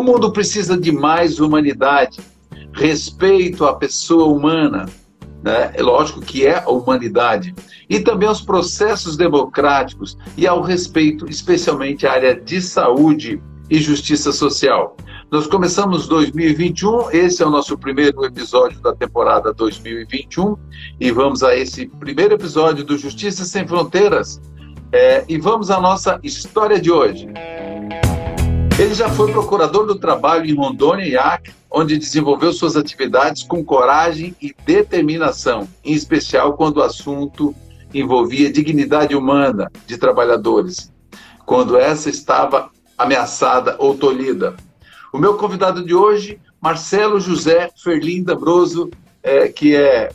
O mundo precisa de mais humanidade, respeito à pessoa humana, né? é lógico que é a humanidade, e também aos processos democráticos e ao respeito, especialmente à área de saúde e justiça social. Nós começamos 2021, esse é o nosso primeiro episódio da temporada 2021 e vamos a esse primeiro episódio do Justiça Sem Fronteiras é, e vamos à nossa história de hoje. Ele já foi procurador do trabalho em Rondônia e Acre, onde desenvolveu suas atividades com coragem e determinação, em especial quando o assunto envolvia dignidade humana de trabalhadores, quando essa estava ameaçada ou tolhida. O meu convidado de hoje, Marcelo José Ferlinda Broso, é, que é,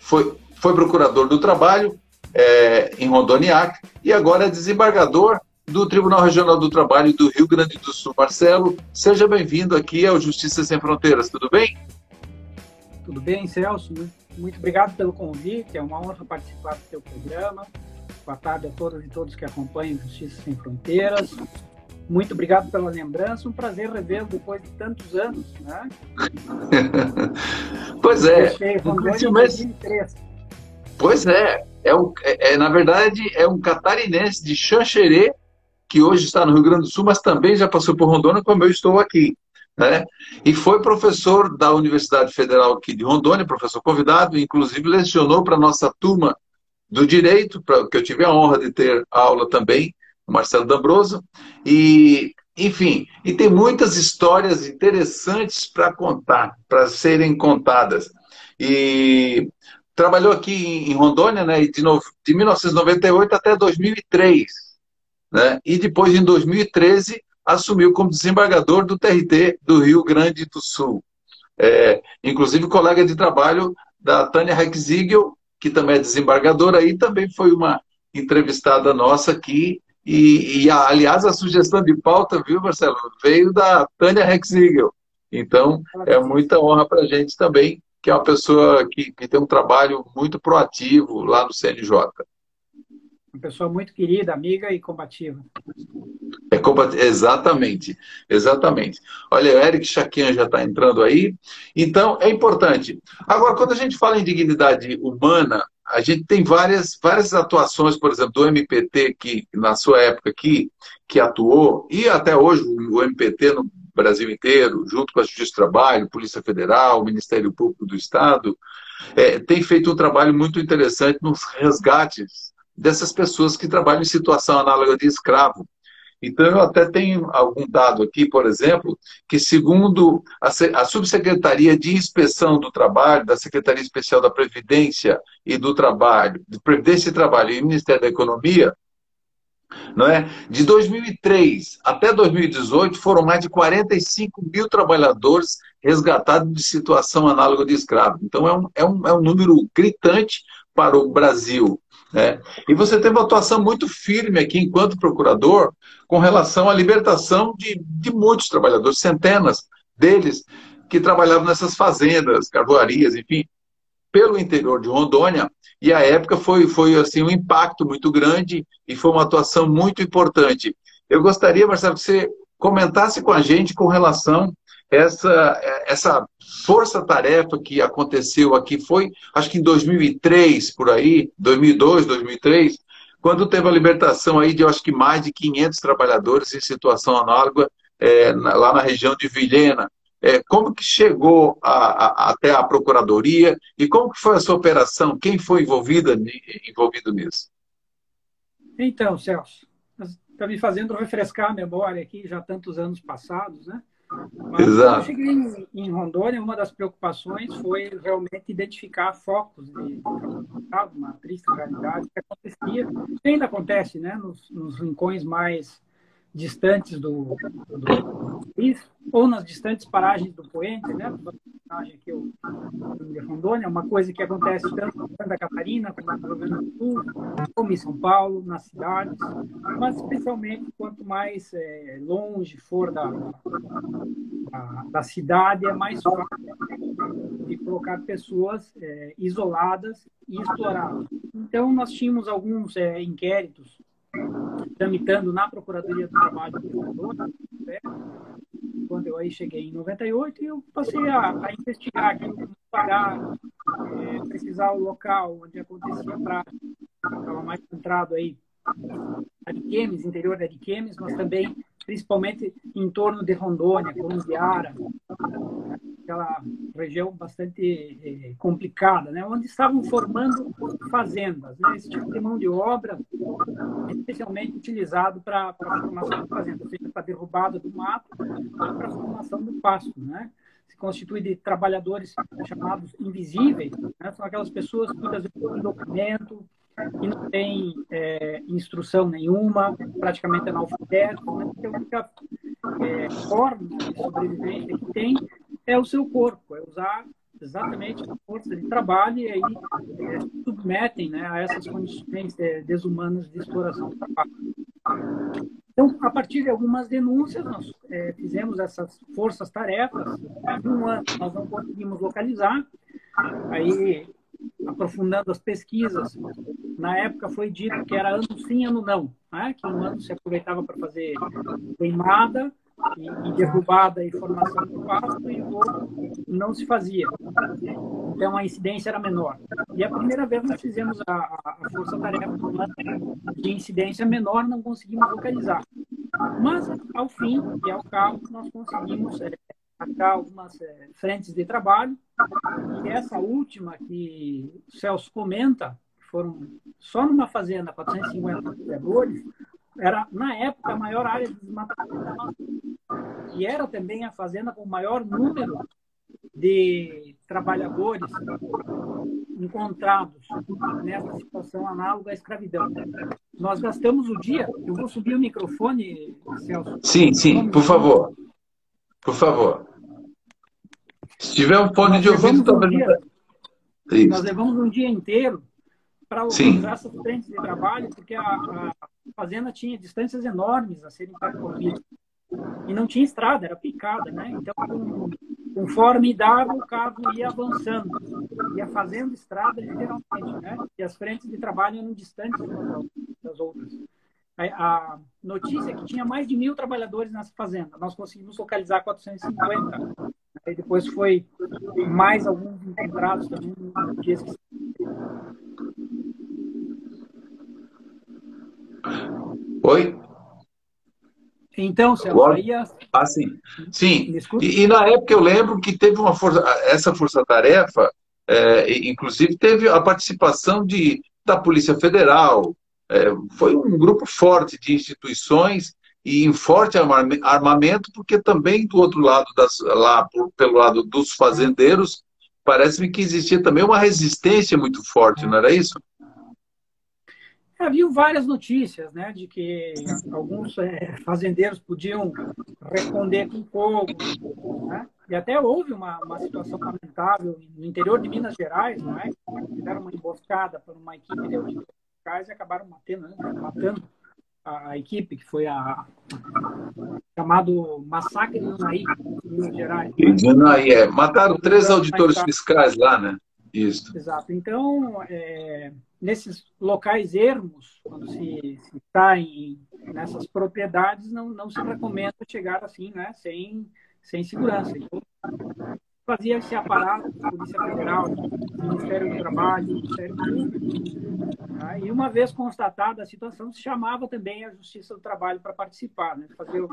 foi, foi procurador do trabalho é, em Rondônia e agora é desembargador do Tribunal Regional do Trabalho do Rio Grande do Sul. Marcelo, seja bem-vindo aqui ao Justiça Sem Fronteiras, tudo bem? Tudo bem, Celso? Muito obrigado pelo convite, é uma honra participar do seu programa. Boa tarde a todas e todos que acompanham Justiça Sem Fronteiras. Muito obrigado pela lembrança, um prazer revê-lo depois de tantos anos, né? pois é. Pois é, é, um, é, é, na verdade é um catarinense de Xanxerê, que hoje está no Rio Grande do Sul, mas também já passou por Rondônia, como eu estou aqui. Né? E foi professor da Universidade Federal aqui de Rondônia, professor convidado, inclusive lecionou para a nossa turma do direito, pra, que eu tive a honra de ter aula também, o Marcelo D'Ambroso, e enfim, e tem muitas histórias interessantes para contar, para serem contadas. E trabalhou aqui em Rondônia, né, de, no, de 1998 até 2003, né, e depois, em 2013, assumiu como desembargador do TRT do Rio Grande do Sul. É, inclusive, colega de trabalho da Tânia Rexigel, que também é desembargadora, e também foi uma entrevistada nossa aqui e, e a, aliás, a sugestão de pauta, viu, Marcelo, veio da Tânia Rexigel. Então, é muita honra para a gente também, que é uma pessoa que, que tem um trabalho muito proativo lá no CNJ. Uma pessoa muito querida, amiga e combativa. É combat... Exatamente, exatamente. Olha, o Eric Chaquinha já está entrando aí. Então, é importante. Agora, quando a gente fala em dignidade humana, a gente tem várias, várias atuações, por exemplo, do MPT, que na sua época aqui, que atuou, e até hoje o MPT no Brasil inteiro, junto com a Justiça do Trabalho, Polícia Federal, Ministério Público do Estado, é, tem feito um trabalho muito interessante nos resgates dessas pessoas que trabalham em situação análoga de escravo. Então, eu até tenho algum dado aqui, por exemplo, que segundo a, Subsecretaria de Inspeção do Trabalho, da Secretaria Especial da Previdência e do Trabalho, de Previdência e Trabalho e Ministério da Economia, não é? de 2003 até 2018, foram mais de 45 mil trabalhadores resgatados de situação análoga de escravo. Então, é um, é um, é um número gritante para o Brasil. Né? E você teve uma atuação muito firme aqui, enquanto procurador, com relação à libertação de, de muitos trabalhadores, centenas deles que trabalhavam nessas fazendas, carvoarias, enfim, pelo interior de Rondônia. E a época foi, foi assim, um impacto muito grande e foi uma atuação muito importante. Eu gostaria, Marcelo, que você comentasse com a gente com relação essa, essa força-tarefa que aconteceu aqui foi, acho que em 2003, por aí, 2002, 2003, quando teve a libertação aí de, acho que mais de 500 trabalhadores em situação análoga é, lá na região de Vilhena. É, como que chegou a, a, até a Procuradoria e como que foi essa operação? Quem foi envolvida, envolvido nisso? Então, Celso, está me fazendo refrescar a memória aqui, já tantos anos passados, né? Mas Exato. quando eu cheguei em, Rondônia, uma das preocupações foi realmente identificar focos de uma triste realidade que acontecia, que ainda acontece, né, nos, nos rincões mais distantes do, do país, ou nas distantes paragens do Poente, né? Passagem aqui o de Rondônia, uma coisa que acontece tanto em Santa Catarina, como no Rio Grande do Sul, como em São Paulo, nas cidades, mas especialmente quanto mais é, longe for da, da, da, cidade, é mais fácil de colocar pessoas é, isoladas e exploradas. Então, nós tínhamos alguns é, inquéritos tramitando na Procuradoria do Trabalho de Rondônia, quando eu aí cheguei em 98, e eu passei a, a investigar aquilo, pagar, é, precisar o local onde acontecia a prática. Estava mais centrado aí Ariquemes, interior de Ariquemes, mas também principalmente em torno de Rondônia, Columbiara, aquela região bastante eh, complicada, né? onde estavam formando fazendas. Né? Esse tipo de mão de obra especialmente utilizado para a formação de fazendas, seja para derrubada do mato ou para a formação do pasto. Né? se constitui de trabalhadores chamados invisíveis, né? são aquelas pessoas que muitas vezes não têm documento, e não tem é, instrução nenhuma, praticamente analfabeto, né? a única é, forma de sobrevivência que tem é o seu corpo, é usar exatamente a força de trabalho e aí é, submetem né, a essas condições é, desumanas de exploração do trabalho. Então, a partir de algumas denúncias, nós é, fizemos essas forças-tarefas. Em um ano, nós não conseguimos localizar. Aí, aprofundando as pesquisas, na época foi dito que era ano sim, ano não, né? que um ano se aproveitava para fazer queimada e, derrubada e formação do pasto e o outro não se fazia. Então a incidência era menor. E a primeira vez nós fizemos a, a força-tarefa de incidência menor, não conseguimos localizar. Mas, ao fim e ao cabo, nós conseguimos é, marcar algumas é, frentes de trabalho. E essa última que o Celso comenta, foram só numa fazenda 450 trabalhadores, era na época a maior área de desmatamento e era também a fazenda com o maior número de trabalhadores encontrados nessa situação análoga à escravidão. Nós gastamos o dia. Eu vou subir o microfone, Celso. Sim, sim, por favor. Por favor. Se tiver um fone de ouvido, talvez. Um nós levamos um dia inteiro para organizar essas frentes de trabalho, porque a, a, fazenda tinha distâncias enormes a serem percorridas. E não tinha estrada, era picada, né? Então, conforme dava, o carro ia avançando, ia fazendo estrada literalmente, né? E as frentes de trabalho eram distantes das outras. A notícia é que tinha mais de mil trabalhadores nessa fazenda. Nós conseguimos localizar 450. Aí depois foi mais alguns encontrados também no dias que Oi? Então, Celso, aí... Ah, sim. Sim. E, e, na época eu lembro que teve uma força, essa força-tarefa, é, inclusive teve a participação de, da Polícia Federal, é, foi um grupo forte de instituições e em forte armamento, porque também do outro lado, das, lá pelo lado dos fazendeiros, parece-me que existia também uma resistência muito forte, não era isso? Havia várias notícias, né, de que alguns é, fazendeiros podiam responder com fogo, né? E até houve uma, uma situação lamentável no interior de Minas Gerais, não é? Fizeram uma emboscada por uma equipe de auditores e acabaram matando, né? matando a, a, equipe, que foi a chamado Massacre de Unaí, em Minas Gerais. De é. Mataram três auditores fiscais lá, né? Isso. Exato. Então, é, nesses locais ermos, quando se, se está em, nessas propriedades, não, não se recomenda chegar assim, né, sem, sem segurança. Então, fazia esse aparato, Polícia Federal, Ministério do Trabalho, Ministério Público. Tá? E uma vez constatada a situação, se chamava também a Justiça do Trabalho para participar, né? fazer o,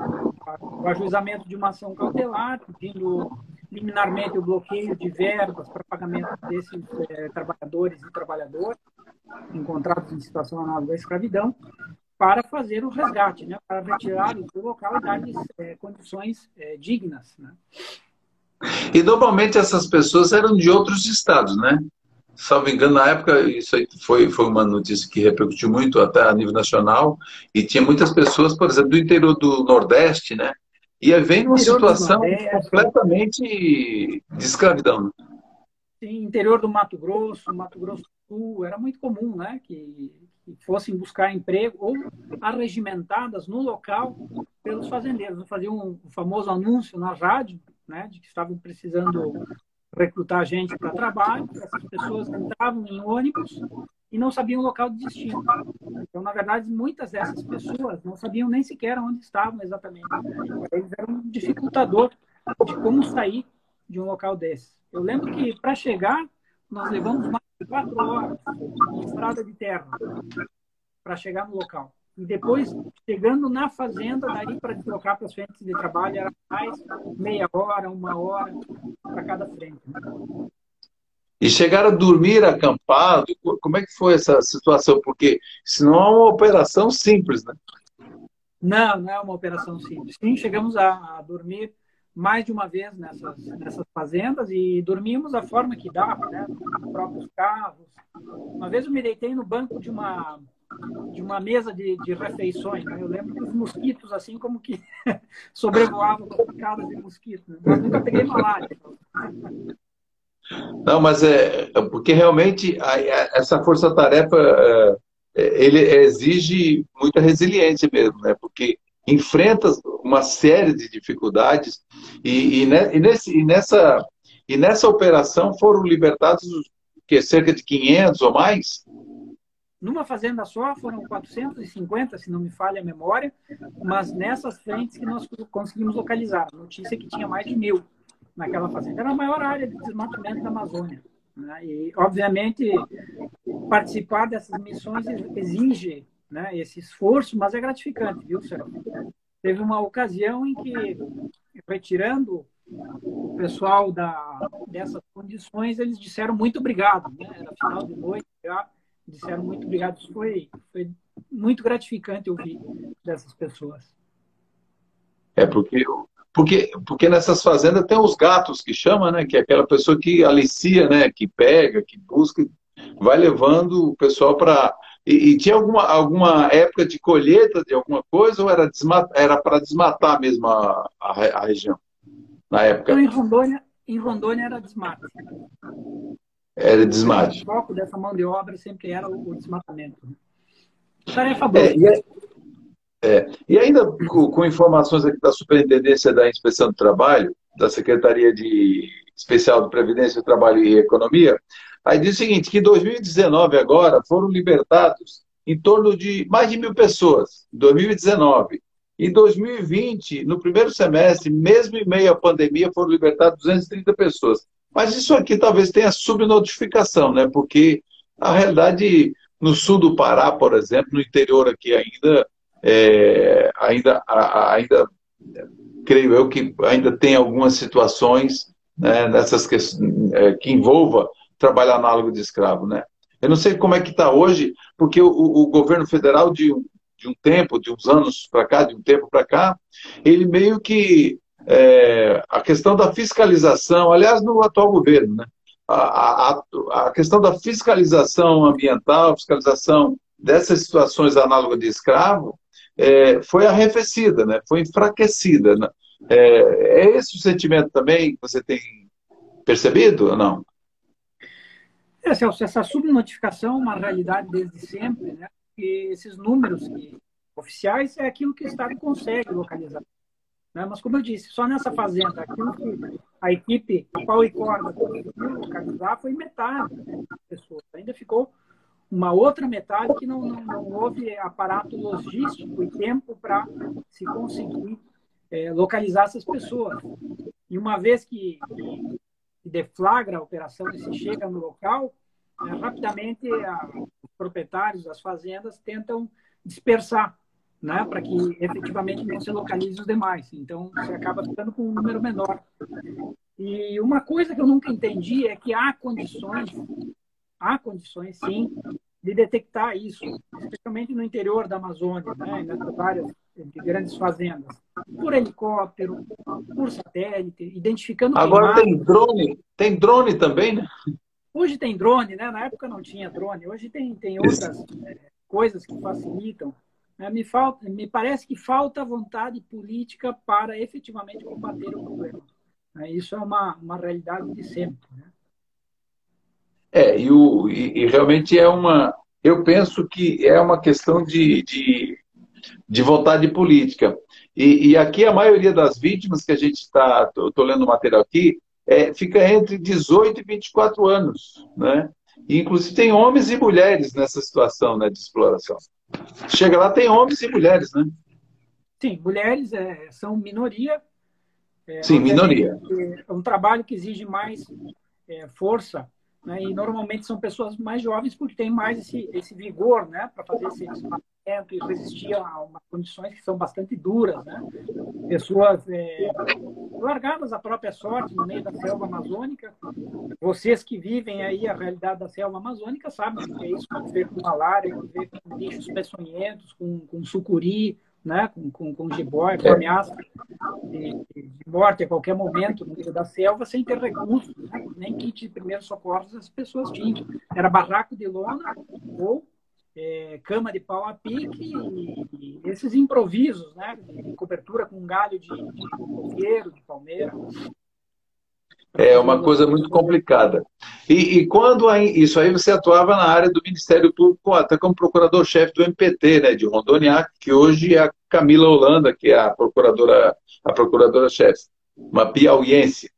ajuizamento de uma ação cautelar, pedindo liminarmente o bloqueio de verbas para pagamento desses é, trabalhadores e trabalhadoras encontrados em situação análoga à escravidão, para fazer o resgate, né? para retirá-los do local e dar-lhes é, condições é, dignas. Né? E normalmente essas pessoas eram de outros estados, né? Salvo engano, na época, isso aí foi, foi uma notícia que repercutiu muito até a nível nacional, e tinha muitas pessoas, por exemplo, do interior do Nordeste, né? E aí vem uma situação completamente de escravidão. Né? Sim, interior do Mato Grosso, Mato Grosso do Sul, era muito comum, né? Que, que fossem buscar emprego ou arregimentadas no local pelos fazendeiros. Faziam um, um famoso anúncio na rádio, né, de que estavam precisando recrutar gente para trabalho, essas pessoas entravam em ônibus e não sabiam o local de destino. Então, na verdade, muitas dessas pessoas não sabiam nem sequer onde estavam exatamente. Eles eram um dificultador de como sair de um local desse. Eu lembro que, para chegar, nós levamos mais de quatro horas de estrada de terra para chegar no local. E depois, chegando na fazenda, daí para deslocar para as frentes de trabalho, era mais meia hora, uma hora para cada frente. E chegaram a dormir acampado? Como é que foi essa situação? Porque senão é uma operação simples, né? Não, não é uma operação simples. Sim, chegamos a, a dormir mais de uma vez nessas, nessas fazendas e dormimos da forma que dava, né? Nos próprios carros. Uma vez eu me deitei no banco de uma de uma mesa de, de refeições. Né? Eu lembro que os mosquitos, assim como que sobrevoavam picadas de mosquitos. Né? Mas nunca peguei malária. Não, mas é, é porque realmente essa força-tarefa é, ele exige muita resiliência mesmo, né? Porque enfrenta uma série de dificuldades e, e, e, nesse, e, nessa, e nessa operação foram libertados que cerca de 500 ou mais? Numa fazenda só foram 450, se não me falha a memória, mas nessas frentes que nós conseguimos localizar. Notícia que tinha mais de mil naquela fazenda. Era a maior área de desmatamento da Amazônia. Né? E, obviamente, participar dessas missões exige né, esse esforço, mas é gratificante, viu, Sérgio? Teve uma ocasião em que, retirando o pessoal da, dessas condições, eles disseram muito obrigado. Né? Era final de noite, já disseram muito obrigado. Isso foi, foi muito gratificante ouvir dessas pessoas. É porque porque, porque nessas fazendas tem os gatos que chama, né? Que é aquela pessoa que alicia, né? Que pega, que busca, vai levando o pessoal para. E, e, tinha alguma, alguma época de colheita de alguma coisa ou era, era para desmatar mesmo a, a, a, região? Na época? Então, em Rondônia, em Rondônia era desmate. Era desmate. O foco dessa mão de obra sempre era o, desmatamento. Tarefa boa. É, é é, e ainda com, com, informações aqui da Superintendência da Inspeção do Trabalho, da Secretaria de Especial de Previdência, Trabalho e Economia, aí diz o seguinte, que em 2019 agora foram libertados em torno de mais de mil pessoas, em 2019. Em 2020, no primeiro semestre, mesmo em meio à pandemia, foram libertadas 230 pessoas. Mas isso aqui talvez tenha subnotificação, né? Porque a realidade no sul do Pará, por exemplo, no interior aqui ainda, é, ainda, ainda, creio eu que ainda tem algumas situações né, nessas que, é, que envolva trabalho análogo de escravo, né? Eu não sei como é que está hoje, porque o, o, governo federal de, de um tempo, de uns anos para cá, de um tempo para cá, ele meio que é, a questão da fiscalização, aliás, no atual governo, né? A, a, a, questão da fiscalização ambiental, fiscalização dessas situações análogas de escravo, é, foi arrefecida, né? foi enfraquecida. Né? É, é, esse o sentimento também que você tem percebido ou não? É, Celso, essa subnotificação é uma realidade desde sempre, né? E esses números oficiais é aquilo que o Estado consegue localizar. Né? Mas, como eu disse, só nessa fazenda, que a equipe, a qual e corda localizar foi metade das pessoas. Ainda ficou uma outra metade que não, não, não houve aparato logístico e tempo para se conseguir é, localizar essas pessoas. E uma vez que, que deflagra a operação e se chega no local, é, rapidamente a, os proprietários das fazendas tentam dispersar, né, para que efetivamente não se localize os demais. Então, você acaba ficando com um número menor. E uma coisa que eu nunca entendi é que há condições há condições, sim, de detectar isso, especialmente no interior da Amazônia, né, nessas áreas de grandes fazendas, por helicóptero, por satélite, identificando. Agora tem drone, tem drone também, né? Hoje tem drone, né? Na época não tinha drone. Hoje tem, tem outras é, coisas que facilitam. É, me, falta, me parece que falta vontade política para efetivamente combater o problema. É, isso é uma, uma realidade de sempre. Né? É, e, o, e, e, realmente é uma. Eu penso que é uma questão de, de, de vontade política. E, e, aqui a maioria das vítimas que a gente está. Estou lendo o material aqui, é, fica entre 18 e 24 anos. Né? E, inclusive, tem homens e mulheres nessa situação né, de exploração. Chega lá, tem homens e mulheres, né? Sim, mulheres é, são minoria. É, Sim, minoria. É um trabalho que exige mais é, força, né? e normalmente são pessoas mais jovens porque têm mais esse, esse vigor né? para fazer esse e resistir a umas condições que são bastante duras, né? Pessoas é, largadas à própria sorte no meio da selva amazônica. Vocês que vivem aí a realidade da selva amazônica sabem o que é isso, conviver com malária, conviver com bichos peçonhentos, com, com sucuri, né? com, com, com jiboia, com ameaça de, de, morte a qualquer momento no meio da selva, sem ter recursos, né? nem kit de primeiros socorros as pessoas tinham. Era barraco de lona ou é, cama de pau a pique e, esses improvisos, né? De cobertura com galho de, de de palmeira. É uma coisa muito complicada. E, e, quando isso aí você atuava na área do Ministério Público, até como procurador-chefe do MPT, né, de Rondônia, que hoje é a Camila Holanda, que é a procuradora, a procuradora-chefe, uma piauiense.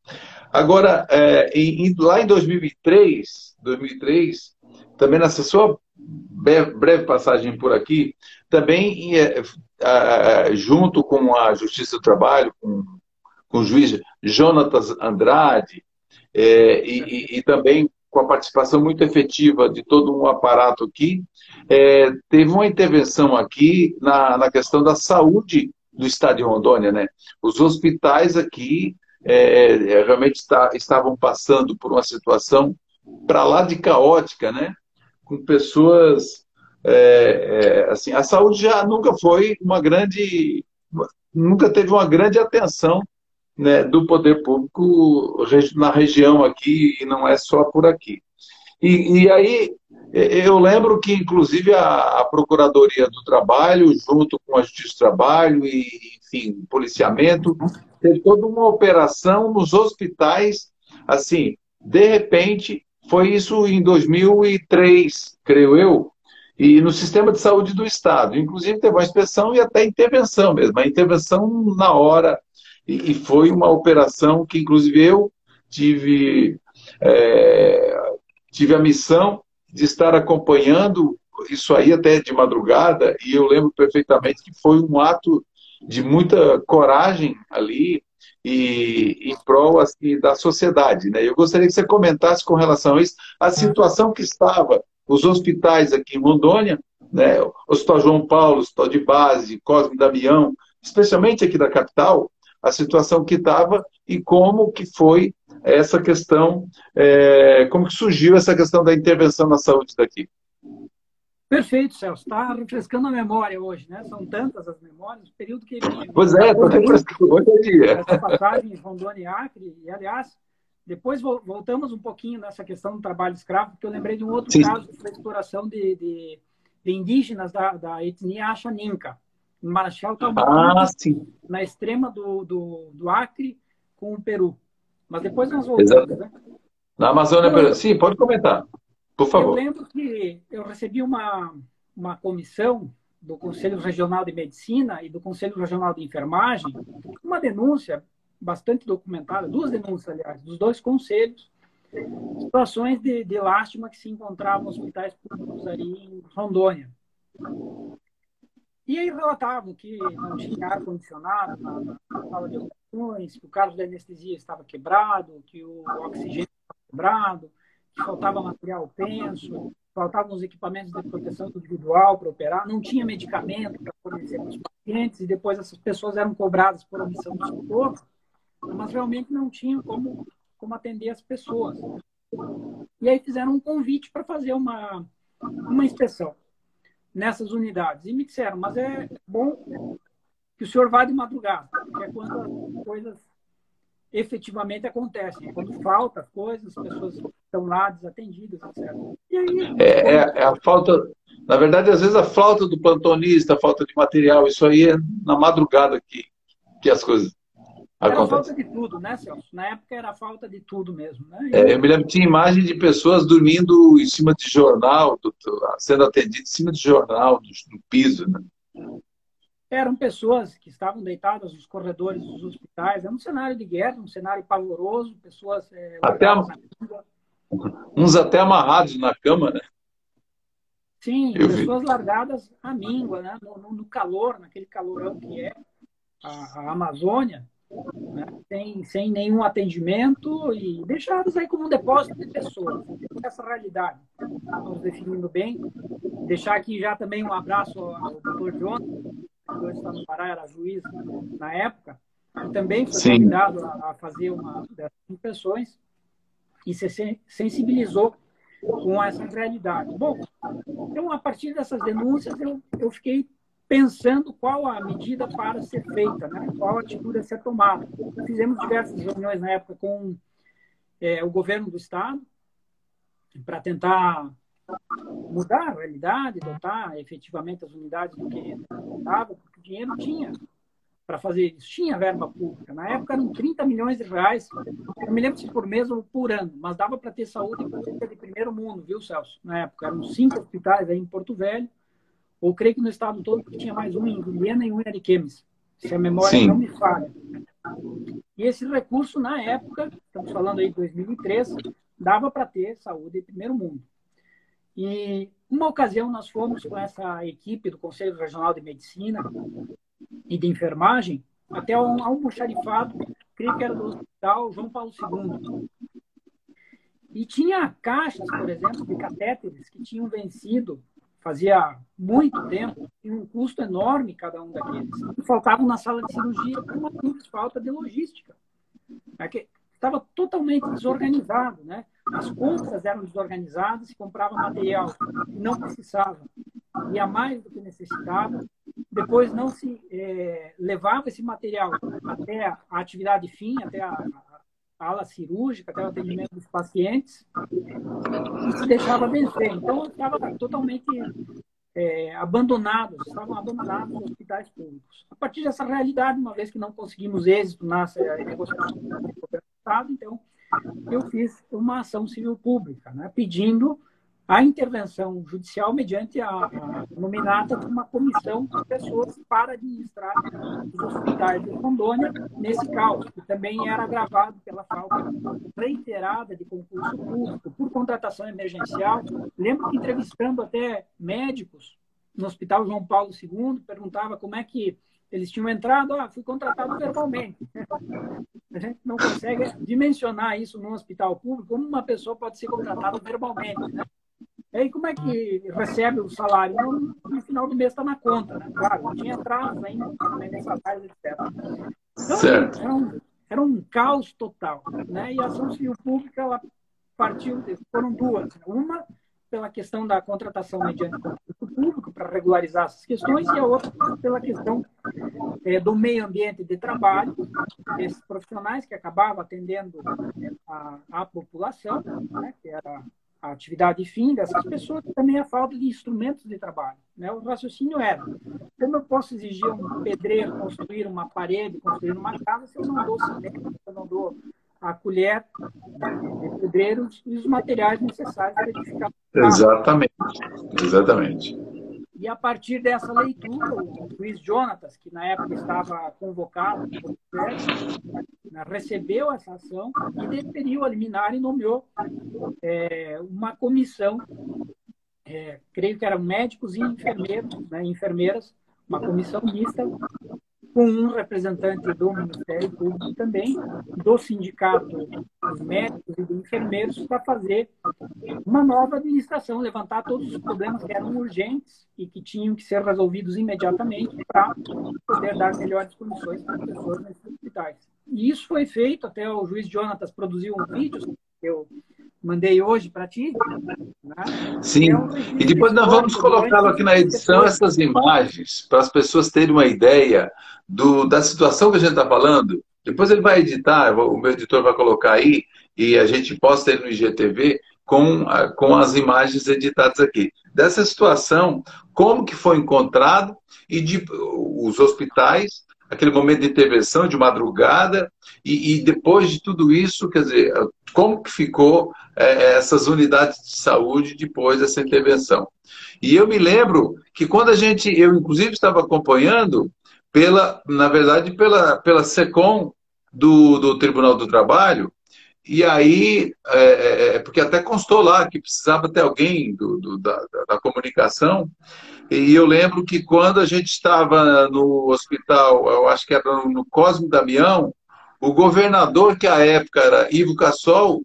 Agora, é, em, lá em 2003, 2003, também nessa sua breve passagem por aqui, também junto com a Justiça do Trabalho, com, com o juiz Jonatas Andrade, é, e, e, também com a participação muito efetiva de todo um aparato aqui, é, teve uma intervenção aqui na, na questão da saúde do estado de Rondônia. Né? Os hospitais aqui é, é realmente está, estavam passando por uma situação para lá de caótica, né? Com pessoas. É, é, assim, a saúde já nunca foi uma grande. Nunca teve uma grande atenção né, do poder público na região aqui, e não é só por aqui. E, e aí, eu lembro que, inclusive, a, a, Procuradoria do Trabalho, junto com a Justiça do Trabalho e, enfim, policiamento, teve toda uma operação nos hospitais, assim, de repente, foi isso em 2003, creio eu, e no sistema de saúde do Estado. Inclusive, teve uma inspeção e até intervenção mesmo, a intervenção na hora. E, foi uma operação que, inclusive, eu tive, é, tive a missão de estar acompanhando isso aí até de madrugada, e eu lembro perfeitamente que foi um ato de muita coragem ali, e em prol assim, da sociedade. Né? Eu gostaria que você comentasse com relação a isso, a situação que estava os hospitais aqui em Rondônia, né? o Hospital João Paulo, o Hospital de Base, Cosme Damião, especialmente aqui da capital, a situação que estava e como que foi essa questão, é, como que surgiu essa questão da intervenção na saúde daqui. Perfeito, Celso. Está refrescando a memória hoje, né? São tantas as memórias, o período que ele. Pois é, estou refrescando hoje é dia. Essa passagem em Rondônia e Acre, e aliás, depois voltamos um pouquinho nessa questão do trabalho escravo, porque eu lembrei de um outro Sim. caso de exploração de, de, de, indígenas da, da etnia Achaninca, em Marechal ah, na extrema do, do, do, Acre com o Peru. Mas depois nós voltamos, Exato. né? Na Amazônia, Peru. Sim, pode comentar. Por favor. Eu lembro que eu recebi uma, uma comissão do Conselho Regional de Medicina e do Conselho Regional de Enfermagem, uma denúncia bastante documentada, duas denúncias, aliás, dos dois conselhos, situações de, de lástima que se encontravam nos hospitais públicos aí em Rondônia. E aí relatavam que não tinha ar-condicionado na, na sala de operações, que o carro de anestesia estava quebrado, que o oxigênio estava quebrado, faltava material penso, faltavam os equipamentos de proteção individual para operar, não tinha medicamento para fornecer para os pacientes, e depois essas pessoas eram cobradas por omissão de socorro, mas realmente não tinham como, como atender as pessoas. E aí fizeram um convite para fazer uma, uma inspeção nessas unidades. E me disseram, mas é bom que o senhor vá de madrugada, porque é quando as coisas efetivamente acontecem. Quando falta coisas, as pessoas estão lá desatendidas, etc. Aí, é, é, é, a falta, na verdade, às vezes a falta do plantonista, a falta de material, isso aí é na madrugada que, que as coisas era falta de tudo, né, Celso? Na época era falta de tudo mesmo, né? É, eu me lembro que tinha imagem de pessoas dormindo em cima de jornal, do, sendo atendidas em cima de jornal, do, do piso, né? Eram pessoas que estavam deitadas nos corredores dos hospitais. Era um cenário de guerra, um cenário pavoroso, pessoas. É, até, a, Uns até amarrados na cama, né? Sim, Eu pessoas vi. largadas à míngua, né? No, no, calor, naquele calorão que é a, a Amazônia, né? sem, sem nenhum atendimento e deixadas aí como um depósito de pessoas. Essa realidade, estamos definindo bem. Deixar aqui já também um abraço ao doutor Jonas, hoje está no Pará, era juiz na época, e também foi Sim. convidado a, a fazer uma dessas impressões e se sensibilizou com essa realidade. Bom, então, a partir dessas denúncias, eu, eu fiquei pensando qual a medida para ser feita, né? qual a atitude a ser tomada. Fizemos diversas reuniões na época com é, o governo do Estado para tentar mudar a realidade, dotar efetivamente as unidades do que estava, porque o dinheiro tinha para fazer isso. Tinha verba pública. Na época eram 30 milhões de reais. Eu não me lembro se por mês ou por ano, mas dava para ter saúde pública de primeiro mundo, viu, Celso? Na época eram cinco hospitais aí em Porto Velho, ou creio que no estado todo, porque tinha mais um em Vilhena e um em Ariquemes, se a memória Sim. não me falha. E esse recurso, na época, estamos falando aí de 2003, dava para ter saúde em primeiro mundo. E uma ocasião nós fomos com essa equipe do Conselho Regional de Medicina e de enfermagem até um almoxarifado, creio que era do Hospital João Paulo II. E tinha caixas, por exemplo, de catéteres que tinham vencido fazia muito tempo, tinha um custo enorme cada um daqueles. E faltavam na sala de cirurgia por uma simples falta de logística. É estava totalmente desorganizado, né? As compras eram desorganizadas, se comprava material que não precisava, e a mais do que necessitava, depois não se é, levava esse material até a atividade fim, até a, a ala cirúrgica, até o atendimento dos pacientes, e se deixava vencer. Então, estava totalmente é, abandonados, estavam abandonados os hospitais públicos. A partir dessa realidade, uma vez que não conseguimos êxito na negociação do Estado, então, eu fiz uma ação civil pública, né, pedindo a intervenção judicial mediante a, a nominata de uma comissão de pessoas para administrar os hospitais de Rondônia nesse caos, que também era agravado pela falta reiterada de concurso público por contratação emergencial. Lembro que entrevistando até médicos no Hospital João Paulo II, perguntava como é que eles tinham entrado, ah, fui contratado verbalmente. A gente não consegue dimensionar isso num hospital público, como uma pessoa pode ser contratada verbalmente. Né? E aí, como é que recebe o salário? No, no final do mês está na conta, né? Claro, não tinha atrasos ainda, nem mensalidades, etc. Então, certo. Era, um, era um caos total. Né? E a ação civil pública, ela partiu, foram duas. Uma, pela questão da contratação mediante concurso público, para regularizar essas questões, e a outra pela questão é, do meio ambiente de trabalho, esses profissionais que acabavam atendendo a, a população, né, que era a atividade fim dessas pessoas e também a falta de instrumentos de trabalho. Né? O raciocínio era, como eu posso exigir um pedreiro construir uma parede, construir uma casa, se eu não dou cimento, se eu não dou a colher de pedreiros e os materiais necessários para edificar. Exatamente, exatamente. E a partir dessa leitura, o Luiz Jonatas, que na época estava convocado, recebeu essa ação e deferiu a liminar e nomeou é, uma comissão, é, creio que eram médicos e enfermeiros, né, enfermeiras, uma comissão mista com um representante do Ministério Público também, do Sindicato dos Médicos e dos Enfermeiros, para fazer uma nova administração, levantar todos os problemas que eram urgentes e que tinham que ser resolvidos imediatamente para poder dar melhores condições para as pessoas nesses hospitais. E isso foi feito, até o juiz Jonatas produziu um vídeo eu mandei hoje para ti. Né? Sim, é um e depois nós vamos colocar aqui na edição essas imagens para as pessoas terem uma ideia do, da situação que a gente está falando. Depois ele vai editar, o meu editor vai colocar aí e a gente posta ele no IGTV com, com as imagens editadas aqui. Dessa situação, como que foi encontrado e de, os hospitais aquele momento de intervenção de madrugada e, e, depois de tudo isso, quer dizer, como que ficou é, essas unidades de saúde depois dessa intervenção? E eu me lembro que quando a gente, eu inclusive estava acompanhando pela, na verdade, pela, pela SECOM do, do Tribunal do Trabalho, e aí, é, é, é, porque até constou lá que precisava ter alguém do, do da, da, comunicação. E eu lembro que quando a gente estava no hospital, eu acho que era no Cosme Damião, o governador, que à época era Ivo Cassol,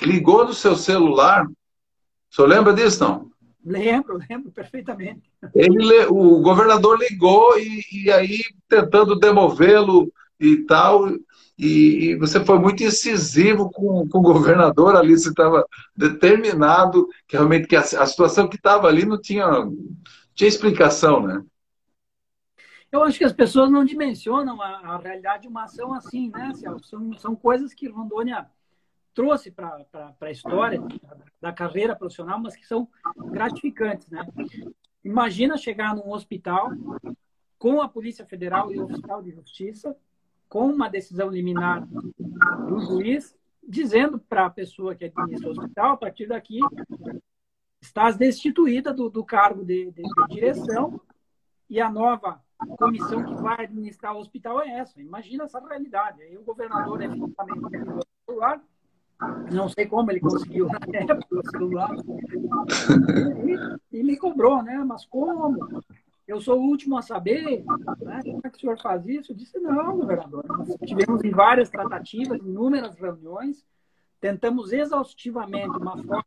ligou no seu celular. O senhor lembra disso, não? Lembro, lembro perfeitamente. Ele, o governador ligou e, e aí tentando demovê-lo e tal. E, e, você foi muito incisivo com, com o governador ali, você estava determinado que realmente que a, a situação que estava ali não tinha, tinha explicação, né? Eu acho que as pessoas não dimensionam a, a realidade de uma ação assim, né? São, são coisas que Rondônia trouxe para a história da carreira profissional, mas que são gratificantes, né? Imagina chegar num hospital com a Polícia Federal e o Oficial de Justiça com uma decisão liminar do juiz, dizendo para a pessoa que administra o hospital, a partir daqui, estás destituída do, do cargo de, de, de, direção e a nova comissão que vai administrar o hospital é essa. Imagina essa realidade. Aí o governador ligou o celular, não sei como ele conseguiu na época o celular, e, e me cobrou, né? Mas como? Eu sou o último a saber, né? como é que o senhor faz isso? Eu disse, não, governador, nós tivemos em várias tratativas, inúmeras reuniões, tentamos exaustivamente uma forma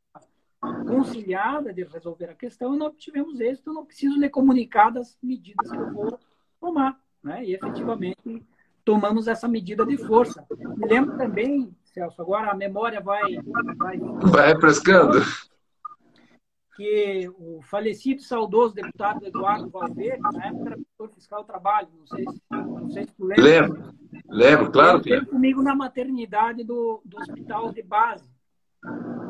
conciliada de resolver a questão e não tivemos êxito, não preciso lhe comunicar das medidas que eu vou tomar, né? E efetivamente tomamos essa medida de força. Me lembro também, Celso, agora a memória vai... Vai, vai refrescando que o falecido saudoso deputado Eduardo Valverde, na época era professor fiscal do trabalho, não sei se, não sei se tu lembra. Lembro, lembro, claro que lembro. comigo na maternidade do, do hospital de base.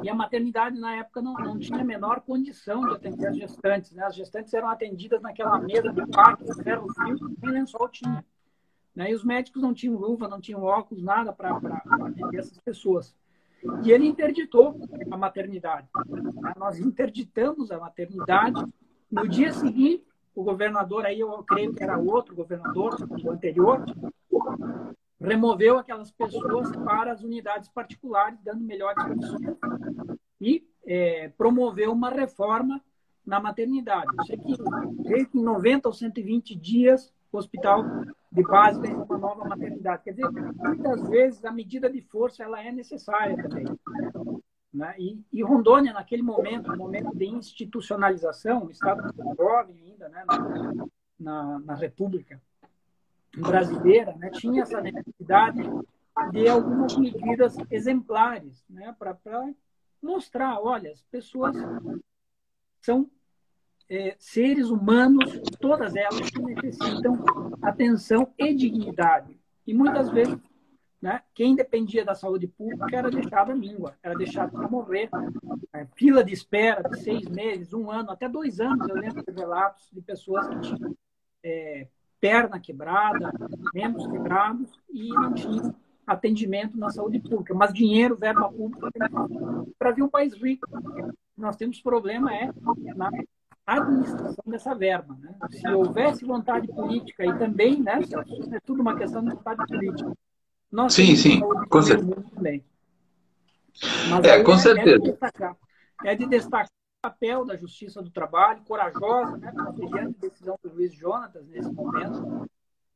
E a maternidade, na época, não, não tinha a menor condição de atender as gestantes. Né? As gestantes eram atendidas naquela mesa de parto, ferro frio, nem lençol tinha. Né? E os médicos não tinham luva, não tinham óculos, nada para atender essas pessoas. E ele interditou a maternidade. Nós interditamos a maternidade. No dia seguinte, o governador, aí eu creio que era outro governador, o anterior, removeu aquelas pessoas para as unidades particulares, dando melhores condições. E é, promoveu uma reforma na maternidade. Eu sei que em 90 ou 120 dias hospital de base tem uma nova maternidade. Quer dizer, muitas vezes a medida de força ela é necessária também. Né? E, e, Rondônia, naquele momento, no momento de institucionalização, o Estado jovem ainda, né? na, na, na República brasileira, né? tinha essa necessidade de algumas medidas exemplares né? para mostrar, olha, as pessoas são é, seres humanos, todas elas que necessitam atenção e dignidade. E muitas vezes, né, quem dependia da saúde pública era deixado à míngua, era deixado para morrer. É, fila de espera de seis meses, um ano, até dois anos. Eu lembro de relatos de pessoas que tinham é, perna quebrada, membros quebrados e não tinham atendimento na saúde pública, mas dinheiro, verba pública para ver um país rico. Nós temos problema é na administração dessa verba. Né? Se houvesse vontade política e também, né, é tudo uma questão de vontade política. Nós sim, sim, com certeza. Mas é, com é, certeza. É de, destacar, é de destacar o papel da Justiça do Trabalho, corajosa, né, com a brilhante decisão do Luiz Jonatas nesse momento,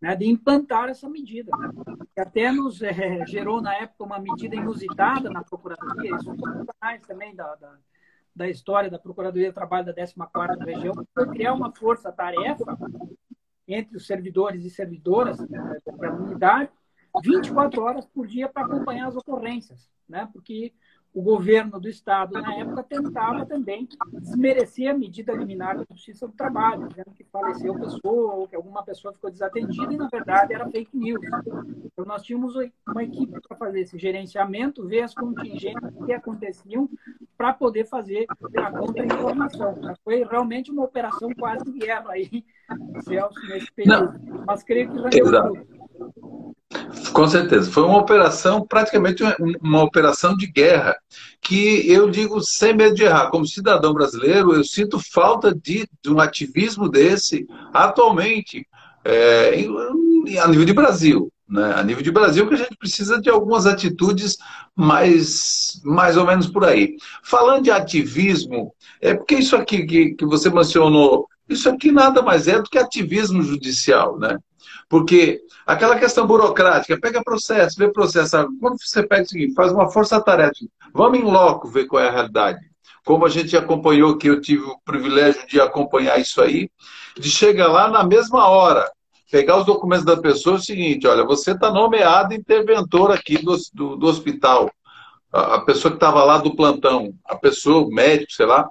né, de implantar essa medida, né, que até nos é, gerou na época uma medida inusitada na Procuradoria, isso mais também da, da da história da Procuradoria do Trabalho da 14ª Região, criar uma força-tarefa entre os servidores e servidoras da unidade, 24 horas por dia para acompanhar as ocorrências, né? Porque o governo do Estado, na época, tentava também desmerecer a medida liminar da Justiça do Trabalho, dizendo que faleceu pessoa ou que alguma pessoa ficou desatendida, e, na verdade, era fake news. Então, nós tínhamos uma equipe para fazer esse gerenciamento, ver as contingências que aconteciam, para poder fazer a contra-informação. Foi realmente uma operação quase guerra aí, Celso, nesse período. Não. Mas creio que já deu com certeza. Foi uma operação, praticamente uma operação de guerra, que eu digo sem medo de errar. Como cidadão brasileiro, eu sinto falta de, de um ativismo desse atualmente, é, a nível de Brasil. Né? A nível de Brasil, que a gente precisa de algumas atitudes mais, mais ou menos por aí. Falando de ativismo, é porque isso aqui que, que você mencionou, isso aqui nada mais é do que ativismo judicial, né? Porque aquela questão burocrática, pega processo, vê processo. Quando você pega o seguinte, faz uma força-tarefa, vamos em loco ver qual é a realidade. Como a gente acompanhou, que eu tive o privilégio de acompanhar isso aí, de chegar lá na mesma hora, pegar os documentos da pessoa é o seguinte, olha, você está nomeado interventor aqui do, do, do hospital. A, a pessoa que estava lá do plantão, a pessoa, o médico, sei lá,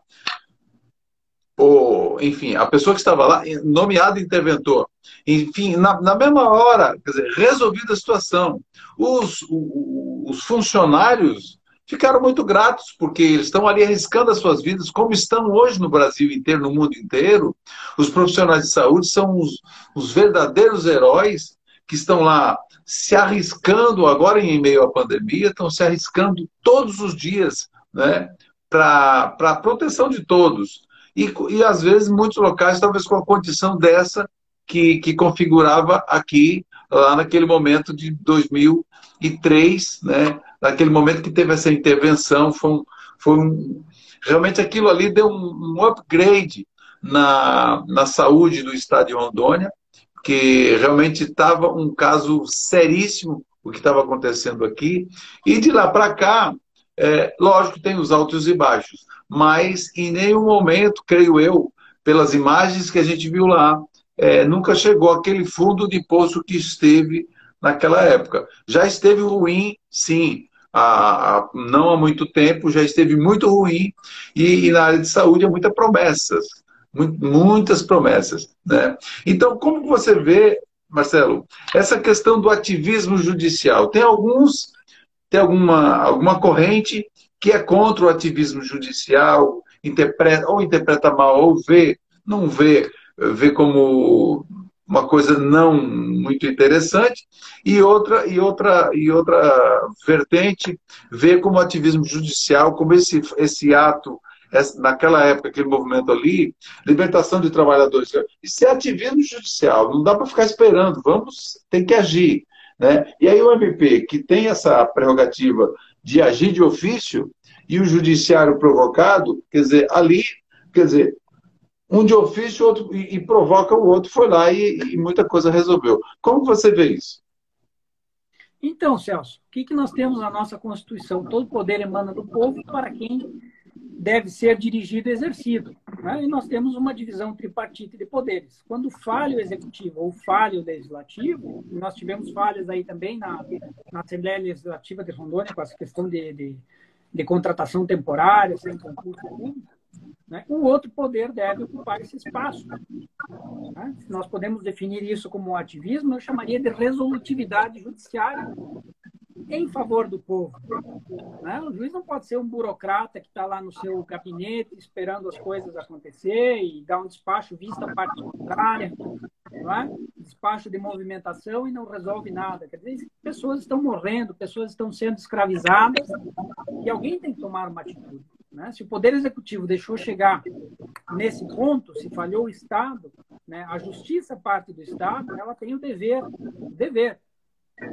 ou, enfim, a pessoa que estava lá, nomeado interventor. Enfim, na, na mesma hora, quer dizer, resolvida a situação. Os, os, os funcionários ficaram muito gratos, porque eles estão ali arriscando as suas vidas, como estão hoje no Brasil inteiro, no mundo inteiro. Os profissionais de saúde são os, os verdadeiros heróis que estão lá se arriscando agora em meio à pandemia, estão se arriscando todos os dias né, para a proteção de todos. E, e, às vezes, muitos locais, talvez com a condição dessa que, que configurava aqui, lá naquele momento de 2003, né, naquele momento que teve essa intervenção, foi um, foi um realmente aquilo ali deu um, upgrade na, na saúde do estado de Rondônia, que realmente estava um caso seríssimo o que estava acontecendo aqui. E de lá para cá, é, lógico, tem os altos e baixos, mas em nenhum momento, creio eu, pelas imagens que a gente viu lá, é, nunca chegou aquele fundo de poço que esteve naquela época. Já esteve ruim, sim, há, há, não há muito tempo, já esteve muito ruim, e, e na área de saúde há muitas promessas, muitas promessas. Né? Então, como você vê, Marcelo, essa questão do ativismo judicial? Tem alguns, tem alguma, alguma corrente que é contra o ativismo judicial, interpreta, ou interpreta mal, ou vê, não vê, vê como uma coisa não muito interessante, e outra, e outra, e outra vertente vê como ativismo judicial, como esse, esse ato, naquela época, aquele movimento ali, libertação de trabalhadores. Isso é ativismo judicial, não dá para ficar esperando, vamos, tem que agir. Né? E aí o MP, que tem essa prerrogativa de agir de ofício, e o judiciário provocado, quer dizer, ali, quer dizer, um de ofício outro, e, e provoca o outro, foi lá e, e, muita coisa resolveu. Como você vê isso? Então, Celso, o que, que nós temos na nossa Constituição? Todo poder emana do povo para quem deve ser dirigido e exercido. Né? E nós temos uma divisão tripartite de poderes. Quando falha o executivo ou falha o legislativo, nós tivemos falhas aí também na, na Assembleia Legislativa de Rondônia com essa questão de, de, de contratação temporária, sem concurso público, né? O outro poder deve ocupar esse espaço. Né? Nós podemos definir isso como ativismo, eu chamaria de resolutividade judiciária em favor do povo. Né? O juiz não pode ser um burocrata que está lá no seu gabinete esperando as coisas acontecer e dar um despacho vista parte contrária, não é? despacho de movimentação e não resolve nada. Quer dizer, pessoas estão morrendo, pessoas estão sendo escravizadas e alguém tem que tomar uma atitude. Né? Se o Poder Executivo deixou chegar nesse ponto, se falhou o Estado, né, a Justiça parte do Estado, ela tem o dever, o dever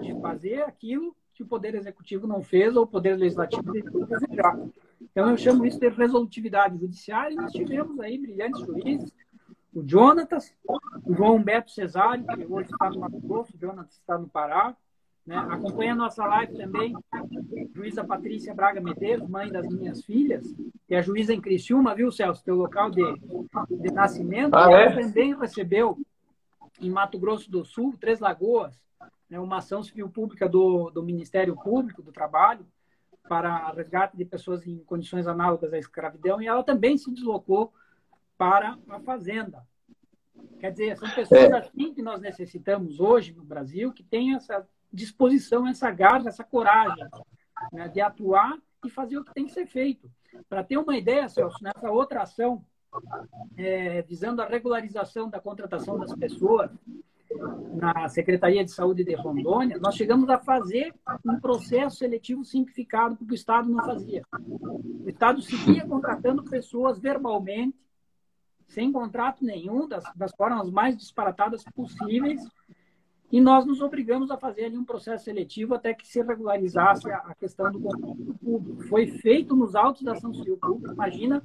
de fazer aquilo que o Poder Executivo não fez ou o Poder Legislativo deixou desejar. Então, eu chamo isso de resolutividade judiciária e nós tivemos aí brilhantes juízes, o Jonatas, o João Humberto Cesário, que hoje está no Mato Grosso, o Jonatas está no Pará, né? Acompanha a nossa live também, juíza Patrícia Braga Medeiros, mãe das minhas filhas, que é a juíza em Criciúma, viu, Celso, teu local de, de nascimento. Ah, é? Ela também recebeu, em Mato Grosso do Sul, Três Lagoas, né, uma ação civil pública do, do Ministério Público do Trabalho para resgate de pessoas em condições análogas à escravidão, e ela também se deslocou para a fazenda. Quer dizer, são pessoas é. assim que nós necessitamos hoje no Brasil, que têm essa disposição, essa garra, essa coragem né, de atuar e fazer o que tem que ser feito. Para ter uma ideia, Celso, nessa outra ação, é, visando a regularização da contratação das pessoas na Secretaria de Saúde de Rondônia, nós chegamos a fazer um processo seletivo simplificado, porque o Estado não fazia. O Estado seguia contratando pessoas verbalmente, sem contrato nenhum, das, das formas mais disparatadas possíveis, e nós nos obrigamos a fazer ali um processo seletivo até que se regularizasse a, questão do concurso público. Foi feito nos autos da ação civil pública. Imagina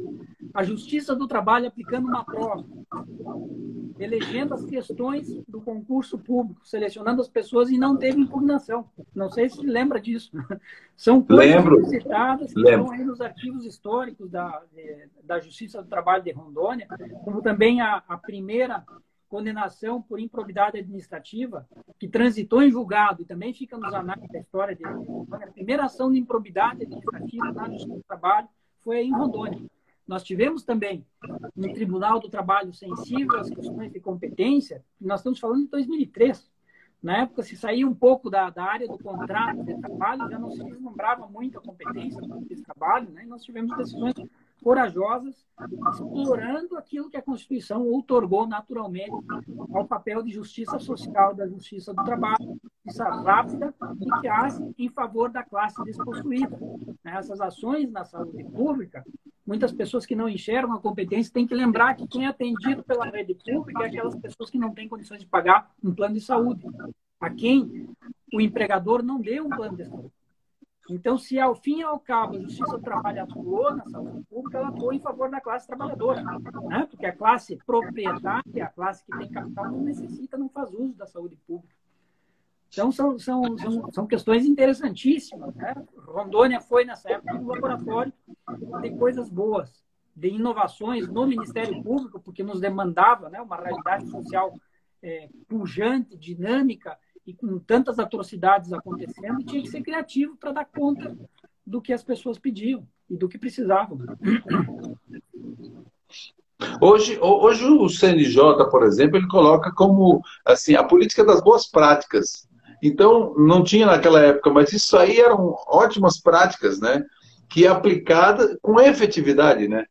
a Justiça do Trabalho aplicando uma prova, elegendo as questões do concurso público, selecionando as pessoas e não teve impugnação. Não sei se lembra disso. São coisas Lembro. citadas que Lembro. estão aí nos arquivos históricos da, da Justiça do Trabalho de Rondônia, como também a, a primeira condenação por improbidade administrativa, que transitou em julgado e também fica nos anais da história de Rondônia, a primeira ação de improbidade administrativa na Justiça do Trabalho foi em Rondônia. Nós tivemos também no Tribunal do Trabalho sensível às questões de competência, nós estamos falando de 2003. Na época, se saía um pouco da, da área do contrato de trabalho, já não se vislumbrava muito a competência desse trabalho, né? e nós tivemos decisões corajosas, explorando aquilo que a Constituição outorgou naturalmente ao papel de justiça social da justiça do trabalho, justiça rápida e que age em favor da classe despossuída. Essas ações na saúde pública, muitas pessoas que não enxergam a competência têm que lembrar que quem é atendido pela rede pública é aquelas pessoas que não têm condições de pagar um plano de saúde, a quem o empregador não deu um plano de saúde. Então, se ao fim e ao cabo a Justiça do Trabalho atuou na saúde pública, ela atuou em favor da classe trabalhadora, né? porque a classe proprietária, a classe que tem capital, não necessita, não faz uso da saúde pública. Então, são, são, são, são questões interessantíssimas. Né? Rondônia foi, nessa época, um laboratório de coisas boas, de inovações no Ministério Público, porque nos demandava né, uma realidade social é, pujante, dinâmica, e com tantas atrocidades acontecendo, tinha que ser criativo para dar conta do que as pessoas pediam e do que precisavam. Hoje, hoje o CNJ, por exemplo, ele coloca como assim a política das boas práticas. Então, não tinha naquela época, mas isso aí eram ótimas práticas, né? Que aplicada com efetividade, né?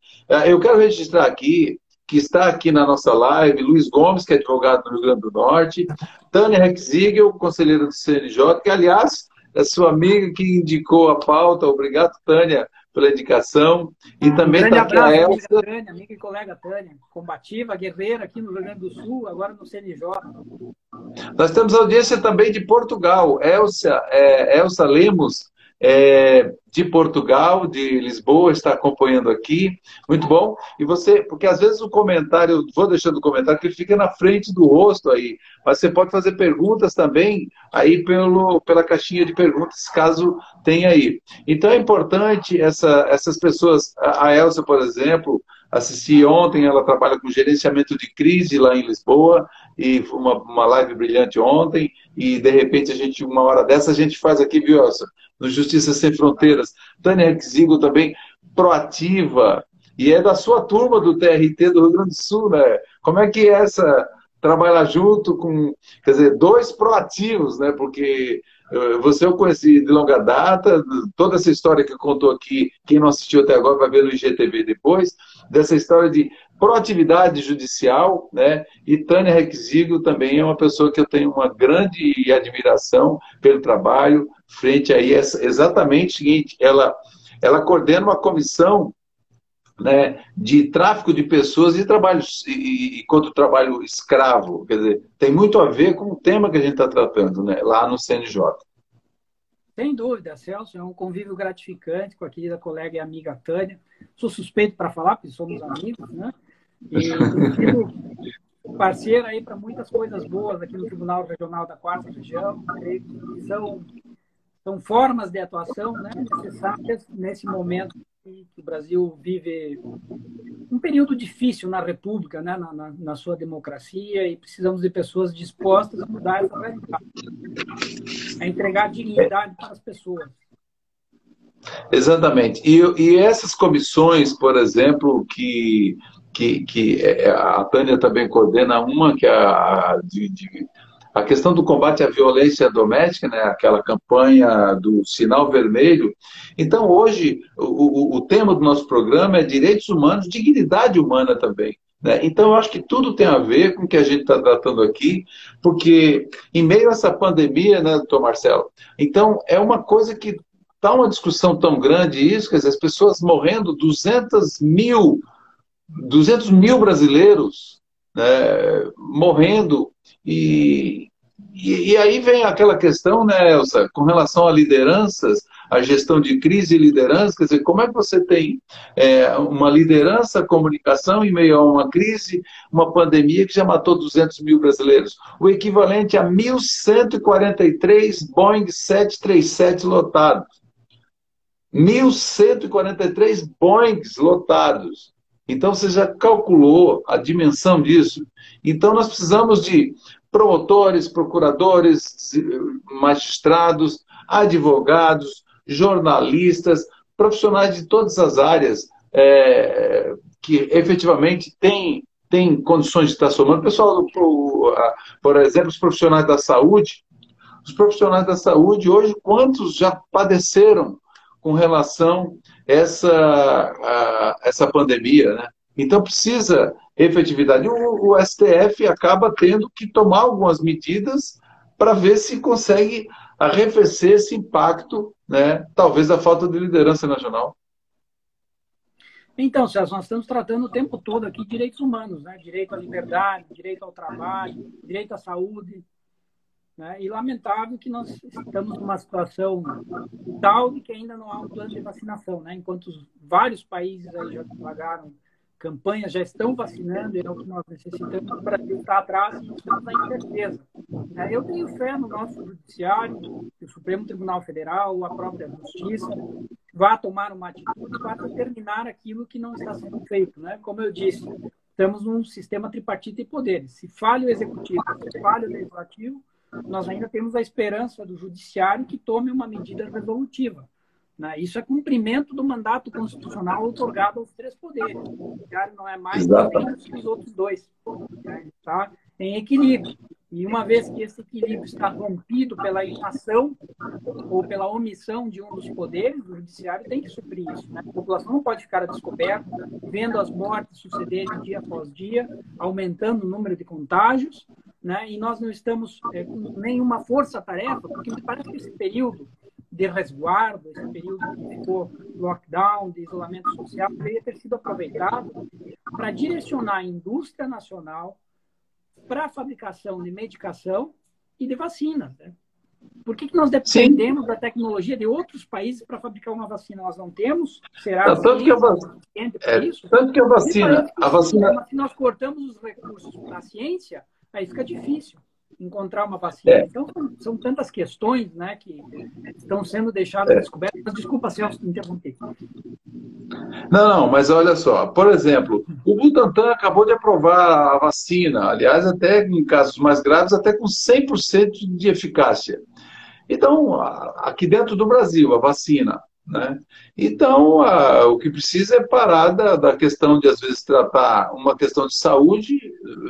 Eu quero registrar aqui que está aqui na nossa live, Luiz Gomes, que é advogado do Rio Grande do Norte, Tânia Rexigel, conselheira do CNJ, que, aliás, é sua amiga que indicou a pauta. Obrigado, Tânia, pela indicação. E também está aqui abraço, a Elsa. Amiga, Tânia, amiga e colega Tânia, combativa, guerreira aqui no Rio Grande do Sul, agora no CNJ. Nós temos audiência também de Portugal. Elsa, é, Elsa Lemos, é, de Portugal, de Lisboa, está acompanhando aqui. Muito bom. E você, porque às vezes o comentário, vou deixando o comentário, que ele fica na frente do rosto aí, mas você pode fazer perguntas também aí pelo, pela caixinha de perguntas, caso tenha aí. Então é importante essa, essas pessoas, a Elsa, por exemplo, assisti ontem, ela trabalha com gerenciamento de crise lá em Lisboa, e uma, uma live brilhante ontem, e de repente a gente, uma hora dessa, a gente faz aqui, viu, Elsa? No Justiça Sem Fronteiras. Tânia Rexigo também, proativa, e é da sua turma do TRT do Rio Grande do Sul, né? Como é que é essa trabalhar junto com, quer dizer, dois proativos, né? Porque você eu conheci de longa data, toda essa história que contou aqui, quem não assistiu até agora vai ver no IGTV depois, dessa história de proatividade judicial, né? E Tânia Requisigo também é uma pessoa que eu tenho uma grande admiração pelo trabalho, frente a essa, exatamente o seguinte, ela, ela coordena uma comissão né, de tráfico de pessoas e trabalho e, e, contra o trabalho escravo. Quer dizer, tem muito a ver com o tema que a gente está tratando né, lá no CNJ. Sem dúvida, Celso, é um convívio gratificante com a querida colega e amiga Tânia. Sou suspeito para falar, porque somos amigos, né? E parceira aí para muitas coisas boas aqui no Tribunal Regional da Quarta Região. São, são formas de atuação né, necessárias nesse momento o Brasil vive um período difícil na República, né, na, na, na, sua democracia, e precisamos de pessoas dispostas a mudar essa realidade, a entregar dignidade para as pessoas. Exatamente. E, e essas comissões, por exemplo, que, que, que é, a Tânia também coordena uma, que é a de, de a questão do combate à violência doméstica, né, aquela campanha do sinal vermelho. Então, hoje, o, o, o tema do nosso programa é direitos humanos, dignidade humana também. Né? Então, eu acho que tudo tem a ver com o que a gente está tratando aqui, porque em meio a essa pandemia, né, doutor Marcelo? Então, é uma coisa que está uma discussão tão grande isso, quer dizer, as pessoas morrendo, 200 mil, 200 mil brasileiros né, morrendo e, e, e, aí vem aquela questão, né, Elsa, com relação a lideranças, a gestão de crise e liderança, quer dizer, como é que você tem é, uma liderança, comunicação em meio a uma crise, uma pandemia que já matou 200 mil brasileiros, o equivalente a 1.143 Boeing 737 lotados. 1.143 Boeings lotados. Então, você já calculou a dimensão disso. Então, nós precisamos de promotores, procuradores, magistrados, advogados, jornalistas, profissionais de todas as áreas é, que efetivamente têm, têm condições de estar somando. Pessoal, por, por exemplo, os profissionais da saúde, os profissionais da saúde hoje, quantos já padeceram com relação a essa, a, essa pandemia, né? Então precisa efetividade. O, o STF acaba tendo que tomar algumas medidas para ver se consegue arrefecer esse impacto, né, talvez da falta de liderança nacional. Então, César, nós estamos tratando o tempo todo aqui direitos humanos, né? direito à liberdade, direito ao trabalho, direito à saúde. Né? E lamentável que nós estamos numa situação tal de que ainda não há um plano de vacinação, né? enquanto vários países aí já pagaram campanhas já estão vacinando, é o que nós necessitamos. O Brasil está atrás e estamos na incerteza. É, eu tenho fé no nosso judiciário, o Supremo Tribunal Federal, a própria Justiça, vá tomar uma atitude para terminar aquilo que não está sendo feito. Né? Como eu disse, estamos num sistema tripartite de poderes. Se falha o executivo, se falha o legislativo, nós ainda temos a esperança do judiciário que tome uma medida resolutiva. Né? Isso é cumprimento do mandato constitucional otorgado aos três poderes. O judiciário não é mais que os outros dois. Né? Está em equilíbrio. E uma vez que esse equilíbrio está rompido pela inação ou pela omissão de um dos poderes, o judiciário tem que suprir isso. Né? A população não pode ficar a descoberta, vendo as mortes sucederem dia após dia, aumentando o número de contágios, né? e nós não estamos é, com nenhuma força-tarefa, porque me parece que esse período de resguardo, esse período que ficou lockdown, de isolamento social, deveria ter sido aproveitado para direcionar a indústria nacional para a fabricação de medicação e de vacinas. Né? Por que, que nós dependemos Sim. da tecnologia de outros países para fabricar uma vacina? Nós não temos? Será não, tanto que a vacina, é? Tanto que a vacina, a vacina... Se nós cortamos os recursos para a ciência, aí fica difícil encontrar uma vacina. É. Então, são, tantas questões né, que estão sendo deixadas é. descobertas. Mas, desculpa, Celso, interromper. Não, não, mas olha só. Por exemplo, o Butantan acabou de aprovar a vacina, aliás, até em casos mais graves, até com 100% de eficácia. Então, aqui dentro do Brasil, a vacina. Né? Então, a, o que precisa é parar da, da, questão de, às vezes, tratar uma questão de saúde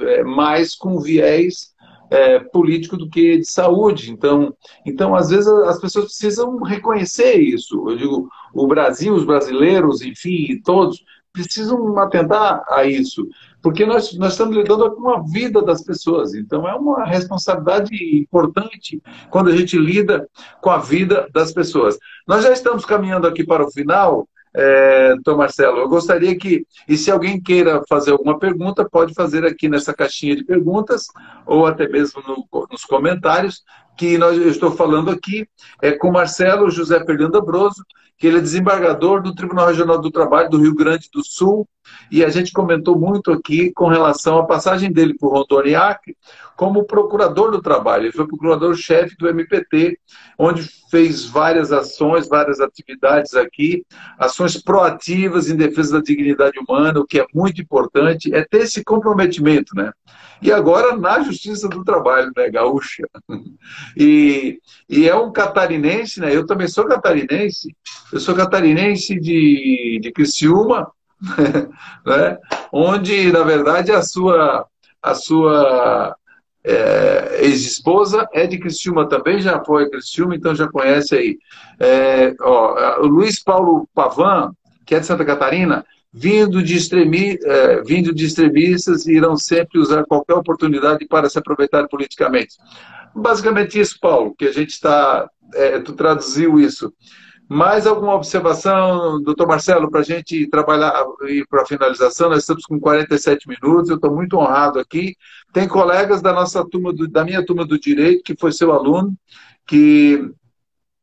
é, mais com viés é, político do que de saúde. Então, então, às vezes, as pessoas precisam reconhecer isso. Eu digo, o Brasil, os brasileiros, enfim, todos, precisam atentar a isso. Porque nós, nós estamos lidando com a vida das pessoas. Então, é uma responsabilidade importante quando a gente lida com a vida das pessoas. Nós já estamos caminhando aqui para o final. É, então, Marcelo, eu gostaria que, e se alguém queira fazer alguma pergunta, pode fazer aqui nessa caixinha de perguntas, ou até mesmo no, nos comentários, que nós, eu estou falando aqui é com Marcelo José Fernando Abroso, que ele é desembargador do Tribunal Regional do Trabalho do Rio Grande do Sul, e a gente comentou muito aqui com relação à passagem dele por Rondônia Acre como procurador do trabalho. Ele foi procurador-chefe do MPT, onde fez várias ações, várias atividades aqui, ações proativas em defesa da dignidade humana, o que é muito importante, é ter esse comprometimento, né? E agora na Justiça do Trabalho, né, gaúcha. E, e é um catarinense, né? Eu também sou catarinense, eu sou catarinense de, de Criciúma, né? onde, na verdade, a sua, a sua é, ex-esposa é de Criciúma também, já foi a Criciúma, então já conhece aí. É, ó, o Luiz Paulo Pavan, que é de Santa Catarina, vindo de, extremi, é, vindo de extremistas, irão sempre usar qualquer oportunidade para se aproveitar politicamente. Basicamente isso, Paulo, que a gente está... É, tu traduziu isso. Mais alguma observação, doutor Marcelo, para a gente trabalhar e para a finalização? Nós estamos com 47 minutos, eu estou muito honrado aqui. Tem colegas da nossa turma, do, da minha turma do Direito, que foi seu aluno, que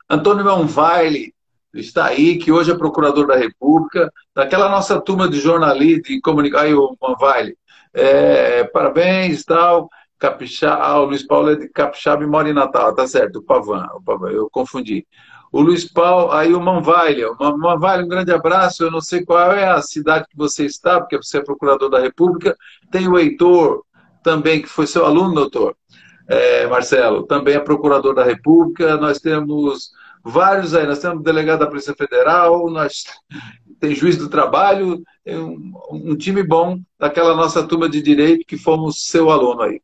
Antônio Manvaile está aí, que hoje é procurador da República, daquela nossa turma de jornalismo, de comunicação, aí o Manvaile, é, parabéns tal, Capixaba, ah, o Luiz Paulo é de Capixaba e mora em Natal, tá certo, o Pavan, o Pavan eu confundi. O Luiz Paulo, aí o Manvalha. Manvalha, um grande abraço. Eu não sei qual é a cidade que você está, porque você é procurador da República. Tem o Heitor também, que foi seu aluno, doutor é, Marcelo, também é procurador da República. Nós temos vários aí. Nós temos delegado da Polícia Federal, nós tem juiz do trabalho, um, um time bom daquela nossa turma de direito que fomos seu aluno aí.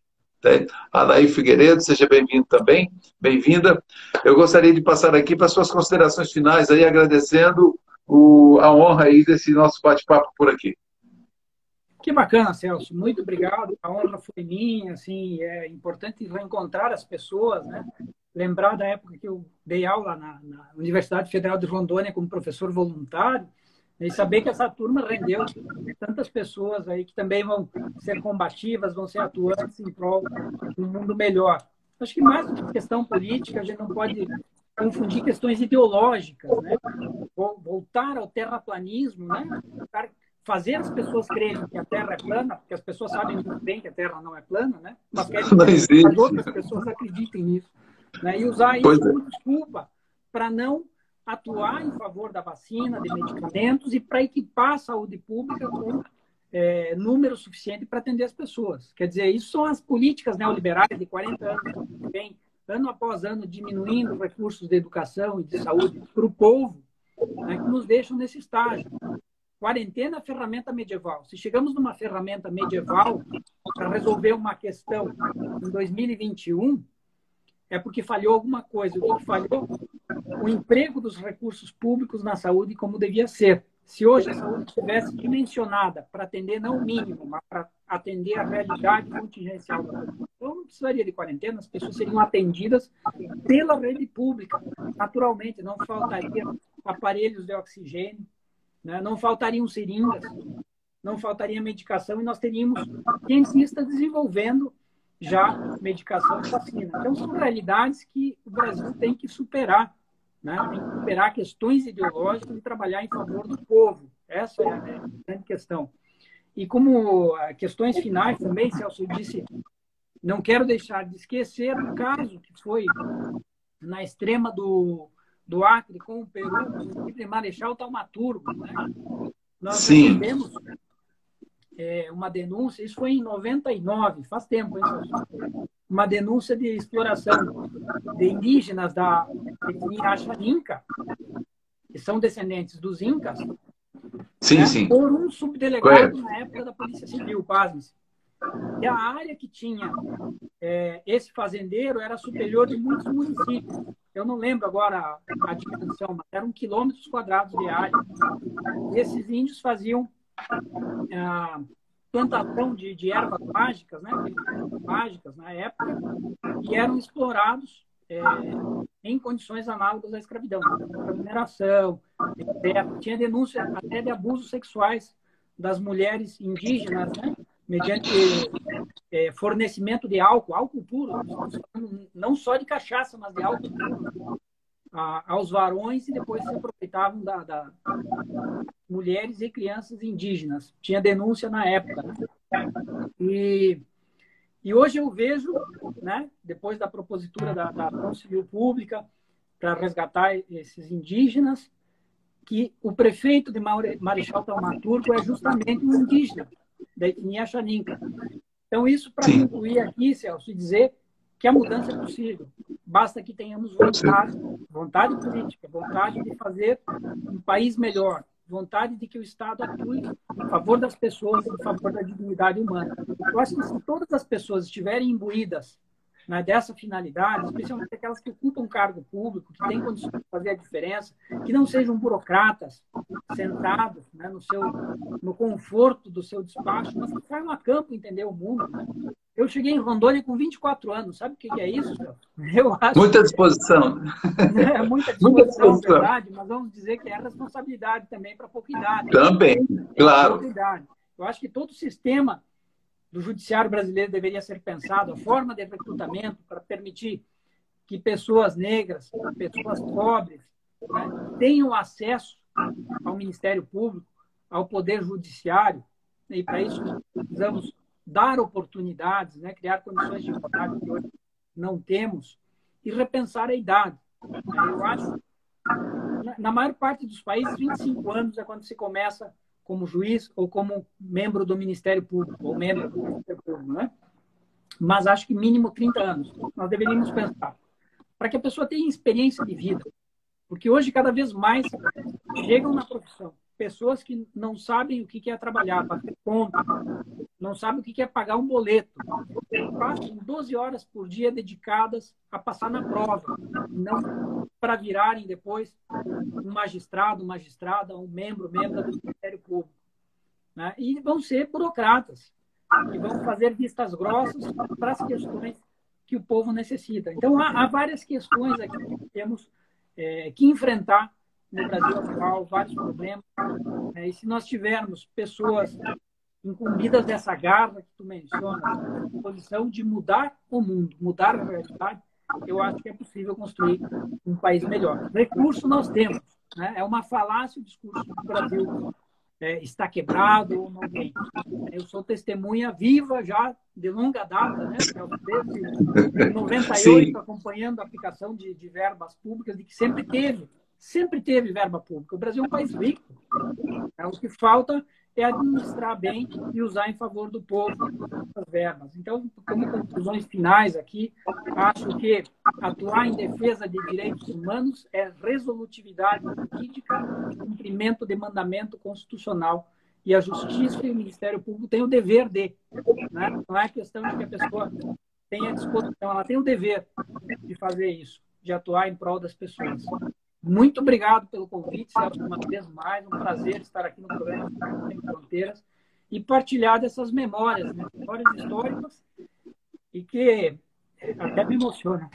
Anaí Figueiredo, seja bem-vindo também, bem-vinda. Eu gostaria de passar aqui para suas considerações finais, aí agradecendo o, a honra aí desse nosso bate-papo por aqui. Que bacana, Celso. Muito obrigado. A honra foi minha. Assim, é importante reencontrar as pessoas, né? Lembrar da época que eu dei aula na, na Universidade Federal de Rondônia como professor voluntário e saber que essa turma rendeu tantas pessoas aí que também vão ser combativas, vão ser atuantes em prol de um mundo melhor. Acho que mais do que questão política, a gente não pode confundir questões ideológicas, né? Voltar ao terraplanismo, né? Fazer as pessoas crerem que a Terra é plana, porque as pessoas sabem muito bem que a Terra não é plana, né? Mas querem que as outras pessoas acreditem nisso. Né? E usar isso como é. desculpa para não atuar em favor da vacina, de medicamentos e para equipar a saúde pública com é, número suficiente para atender as pessoas. Quer dizer, isso são as políticas neoliberais de 40 anos que vem, ano após ano, diminuindo recursos de educação e de saúde para o povo, né, que nos deixam nesse estágio. Quarentena é ferramenta medieval. Se chegamos numa ferramenta medieval para resolver uma questão em 2021, é porque falhou alguma coisa. O que falhou? O emprego dos recursos públicos na saúde como devia ser. Se hoje a saúde estivesse dimensionada para atender não o mínimo, mas para atender a realidade contingencial da população, não precisaria de quarentena, as pessoas seriam atendidas pela rede pública. Naturalmente, não faltaria aparelhos de oxigênio, né? não faltariam seringas, não faltaria medicação e nós teríamos cientistas desenvolvendo já medicação e vacina. Então, são realidades que o Brasil tem que superar, né? tem que superar questões ideológicas e trabalhar em favor do povo. Essa é a grande questão. E como ah, questões finais também, Celso disse, não quero deixar de esquecer o caso que foi na extrema do, do Acre com o Peru, o Marechal Taumaturgo. Né? Nós Sim. recebemos é, uma denúncia, isso foi em 99, faz tempo, hein, uma denúncia de exploração de indígenas da etnia Achaninca, que são descendentes dos Incas, sim, né, sim. por um subdelegado na época da Polícia Civil, pasme-se. E a área que tinha é, esse fazendeiro era superior de muitos municípios. Eu não lembro agora a, a dimensão, mas eram quilômetros quadrados de área. E esses índios faziam a plantação de, de ervas mágicas, né, mágicas na época, que eram explorados é, em condições análogas à escravidão, mineração. Tinha denúncia até de abusos sexuais das mulheres indígenas, né, mediante é, fornecimento de álcool, álcool puro, não só de cachaça, mas de álcool puro, a, aos varões e depois se aproveitavam da, da, mulheres e crianças indígenas. Tinha denúncia na época. Né? E, e hoje eu vejo, né, depois da propositura da, da ação civil pública para resgatar esses indígenas, que o prefeito de Marechal Taumaturgo é justamente um indígena da etnia Xaninca. Então, isso para concluir aqui, Celso, e dizer que a mudança é possível. Basta que tenhamos vontade, vontade política, vontade de fazer um país melhor, vontade de que o Estado atue em favor das pessoas, em favor da dignidade humana. Eu acho que se todas as pessoas estiverem imbuídas né, dessa finalidade, especialmente aquelas que ocupam cargo público, que têm condições de fazer a diferença, que não sejam burocratas sentados né, no, seu, no conforto do seu despacho, mas que saiam a campo entender o mundo, Eu cheguei em Rondônia com 24 anos. Sabe o que é isso? Eu acho muita disposição. É, muita disposição, muita disposição. verdade, mas vamos dizer que é responsabilidade também para pouca idade. Também, claro. Eu acho que todo o sistema do judiciário brasileiro deveria ser pensado, a forma de recrutamento para permitir que pessoas negras, pessoas pobres, né, tenham acesso ao Ministério Público, ao Poder Judiciário, e para isso precisamos dar oportunidades, né, criar condições de igualdade que hoje não temos, e repensar a idade. Eu acho, na maior parte dos países, 25 anos é quando se começa como juiz ou como membro do Ministério Público, ou membro do Ministério Público, né? Mas acho que mínimo 30 anos. Nós deveríamos pensar. Para que a pessoa tenha experiência de vida. Porque hoje, cada vez mais, chegam na profissão pessoas que não sabem o que é trabalhar, fazer conta, não sabem o que é pagar um boleto. Passam 12 horas por dia dedicadas a passar na prova, não para virarem depois um magistrado, magistrada, um membro, membro do Ministério Público. Né? E vão ser burocratas, que vão fazer vistas grossas para as questões que o povo necessita. Então, há, há várias questões aqui que temos é, que enfrentar no Brasil atual, vários problemas. É, e se nós tivermos pessoas incumbidas dessa garra que tu menciona, posição de mudar o mundo, mudar a realidade, eu acho que é possível construir um país melhor. Recurso nós temos. Né? É uma falácia o discurso do Brasil é, está quebrado ou não tem. Eu sou testemunha viva já de longa data, né? desde 98, Sim. acompanhando a aplicação de, de verbas públicas, de que sempre teve sempre teve verba pública. O Brasil é um país rico. É, o que falta é administrar bem e usar em favor do povo as verbas. Então, como conclusões finais aqui, acho que atuar em defesa de direitos humanos é resolutividade jurídica, cumprimento de mandamento constitucional. E a Justiça e o Ministério Público têm o dever de. Né? Não é questão de que a pessoa tenha disposição, ela tem o dever de fazer isso, de atuar em prol das pessoas. Muito obrigado pelo convite, Celso, uma vez mais. Um prazer estar aqui no programa Sem Fronteiras e partilhar dessas memórias, né? memórias históricas e que até me emocionam.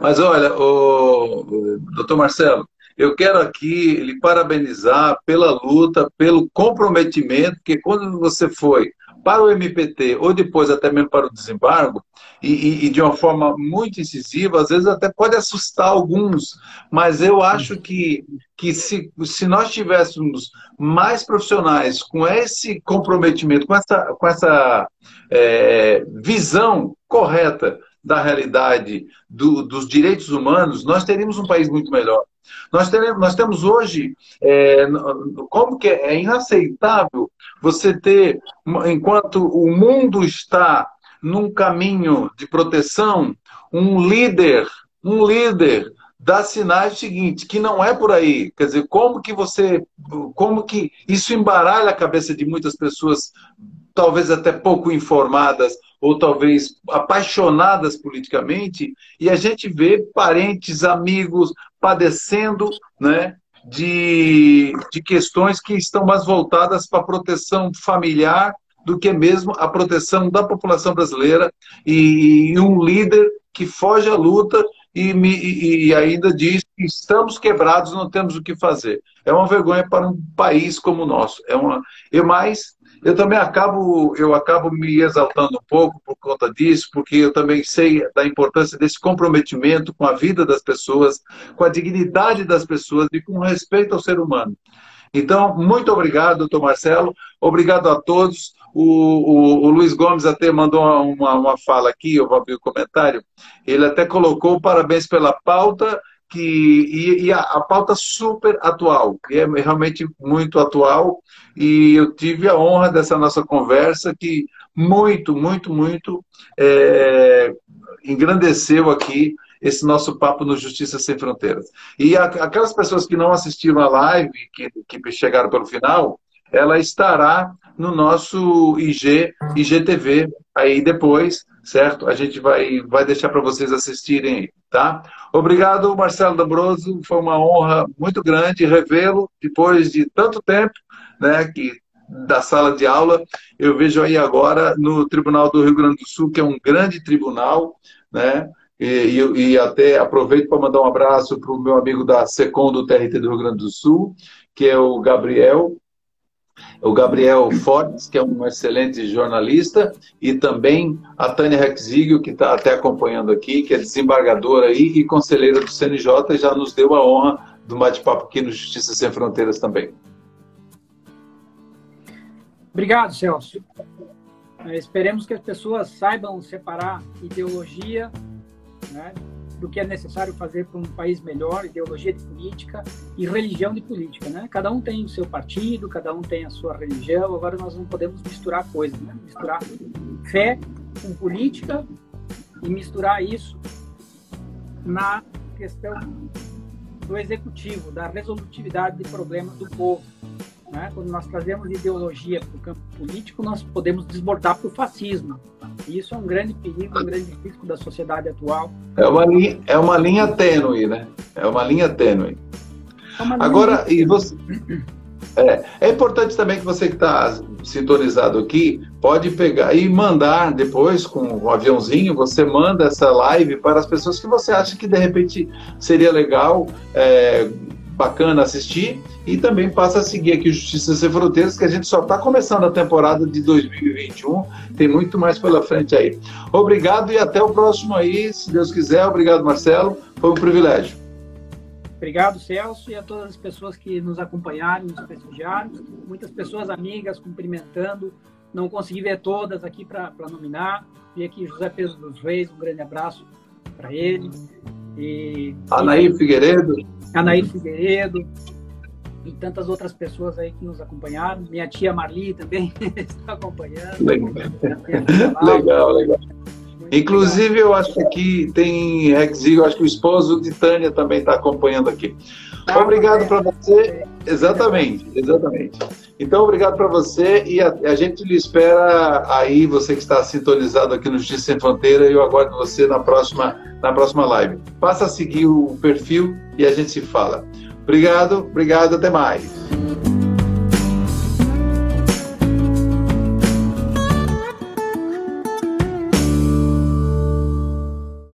Mas olha, o, doutor Marcelo, eu quero aqui lhe parabenizar pela luta, pelo comprometimento, que quando você foi para o MPT ou depois até mesmo para o desembargo, e, e, e, de uma forma muito incisiva, às vezes até pode assustar alguns, mas eu acho que, que se, se nós tivéssemos mais profissionais com esse comprometimento, com essa, com essa é, visão correta da realidade do, dos direitos humanos, nós teríamos um país muito melhor. Nós, teremos, nós temos hoje, é, como que é, é inaceitável você ter, enquanto o mundo está num caminho de proteção, um líder, um líder dá sinais seguintes, que não é por aí. Quer dizer, como que você, como que isso embaralha a cabeça de muitas pessoas, talvez até pouco informadas, ou talvez apaixonadas politicamente, e a gente vê parentes, amigos padecendo né, de, de questões que estão mais voltadas para a proteção familiar do que mesmo a proteção da população brasileira e, um líder que foge à luta e, me, e, ainda diz que estamos quebrados, não temos o que fazer. É uma vergonha para um país como o nosso. É uma, e mais, eu também acabo, eu acabo me exaltando um pouco por conta disso, porque eu também sei da importância desse comprometimento com a vida das pessoas, com a dignidade das pessoas e com respeito ao ser humano. Então, muito obrigado, doutor Marcelo. Obrigado a todos. O, o, o Luiz Gomes até mandou uma, uma fala aqui, eu vou abrir o comentário. Ele até colocou parabéns pela pauta que, e, e a, a, pauta super atual, que é realmente muito atual, e eu tive a honra dessa nossa conversa que muito, muito, muito é, engrandeceu aqui esse nosso papo no Justiça Sem Fronteiras. E a, aquelas pessoas que não assistiram a live, que, que chegaram pelo final, ela estará no nosso IG, IGTV, aí depois, certo? A gente vai, vai deixar para vocês assistirem tá? Obrigado, Marcelo D'Ambroso, foi uma honra muito grande revê-lo depois de tanto tempo, né, que da sala de aula, eu vejo aí agora no Tribunal do Rio Grande do Sul, que é um grande tribunal, né? E, e, e até aproveito para mandar um abraço para o meu amigo da SECOM do TRT do Rio Grande do Sul, que é o Gabriel, o Gabriel Fortes, que é um excelente jornalista, e também a Tânia Rexigio, que está até acompanhando aqui, que é desembargadora aí e conselheira do CNJ, já nos deu a honra do bate-papo aqui no Justiça Sem Fronteiras também. Obrigado, Celso. É, esperemos que as pessoas saibam separar ideologia né, do que é necessário fazer para um país melhor, ideologia de política e religião de política. Né? Cada um tem o seu partido, cada um tem a sua religião, agora nós não podemos misturar coisas, né? misturar fé com política e misturar isso na questão do executivo, da resolutividade de problemas do povo. Né? Quando nós trazemos ideologia para o campo político, nós podemos desbordar para o fascismo. E isso é um grande perigo, um grande risco da sociedade atual. É uma linha, é uma linha tênue, né? É uma linha tênue. É uma linha Agora, e você. É, é importante também que você que está sintonizado aqui pode pegar e mandar depois com o um aviãozinho, você manda essa live para as pessoas que você acha que de repente seria legal é, bacana assistir e também passa a seguir aqui o Justiça Sem Fronteiras, que a gente só está começando a temporada de 2021, tem muito mais pela frente aí. Obrigado e até o próximo aí, se Deus quiser. Obrigado, Marcelo, foi um privilégio. Obrigado, Celso, e a todas as pessoas que nos acompanharam, nos prestigiaram, muitas pessoas amigas cumprimentando, não consegui ver todas aqui para nominar, vi aqui José Pedro dos Reis, um grande abraço para ele. E, Anaí Figueiredo. Anaí Figueiredo e tantas outras pessoas aí que nos acompanharam. Minha tia Marli também está acompanhando. Legal, legal. legal. Inclusive, eu acho que aqui tem eu acho que o esposo de Tânia também está acompanhando aqui. Ah, obrigado é. para você. Exatamente, exatamente. Então, obrigado para você e a, a, gente lhe espera aí, você que está sintonizado aqui no Justiça Sem Fronteira, e eu aguardo você na próxima, na próxima live. Passa a seguir o perfil e a gente se fala. Obrigado, obrigado, até mais.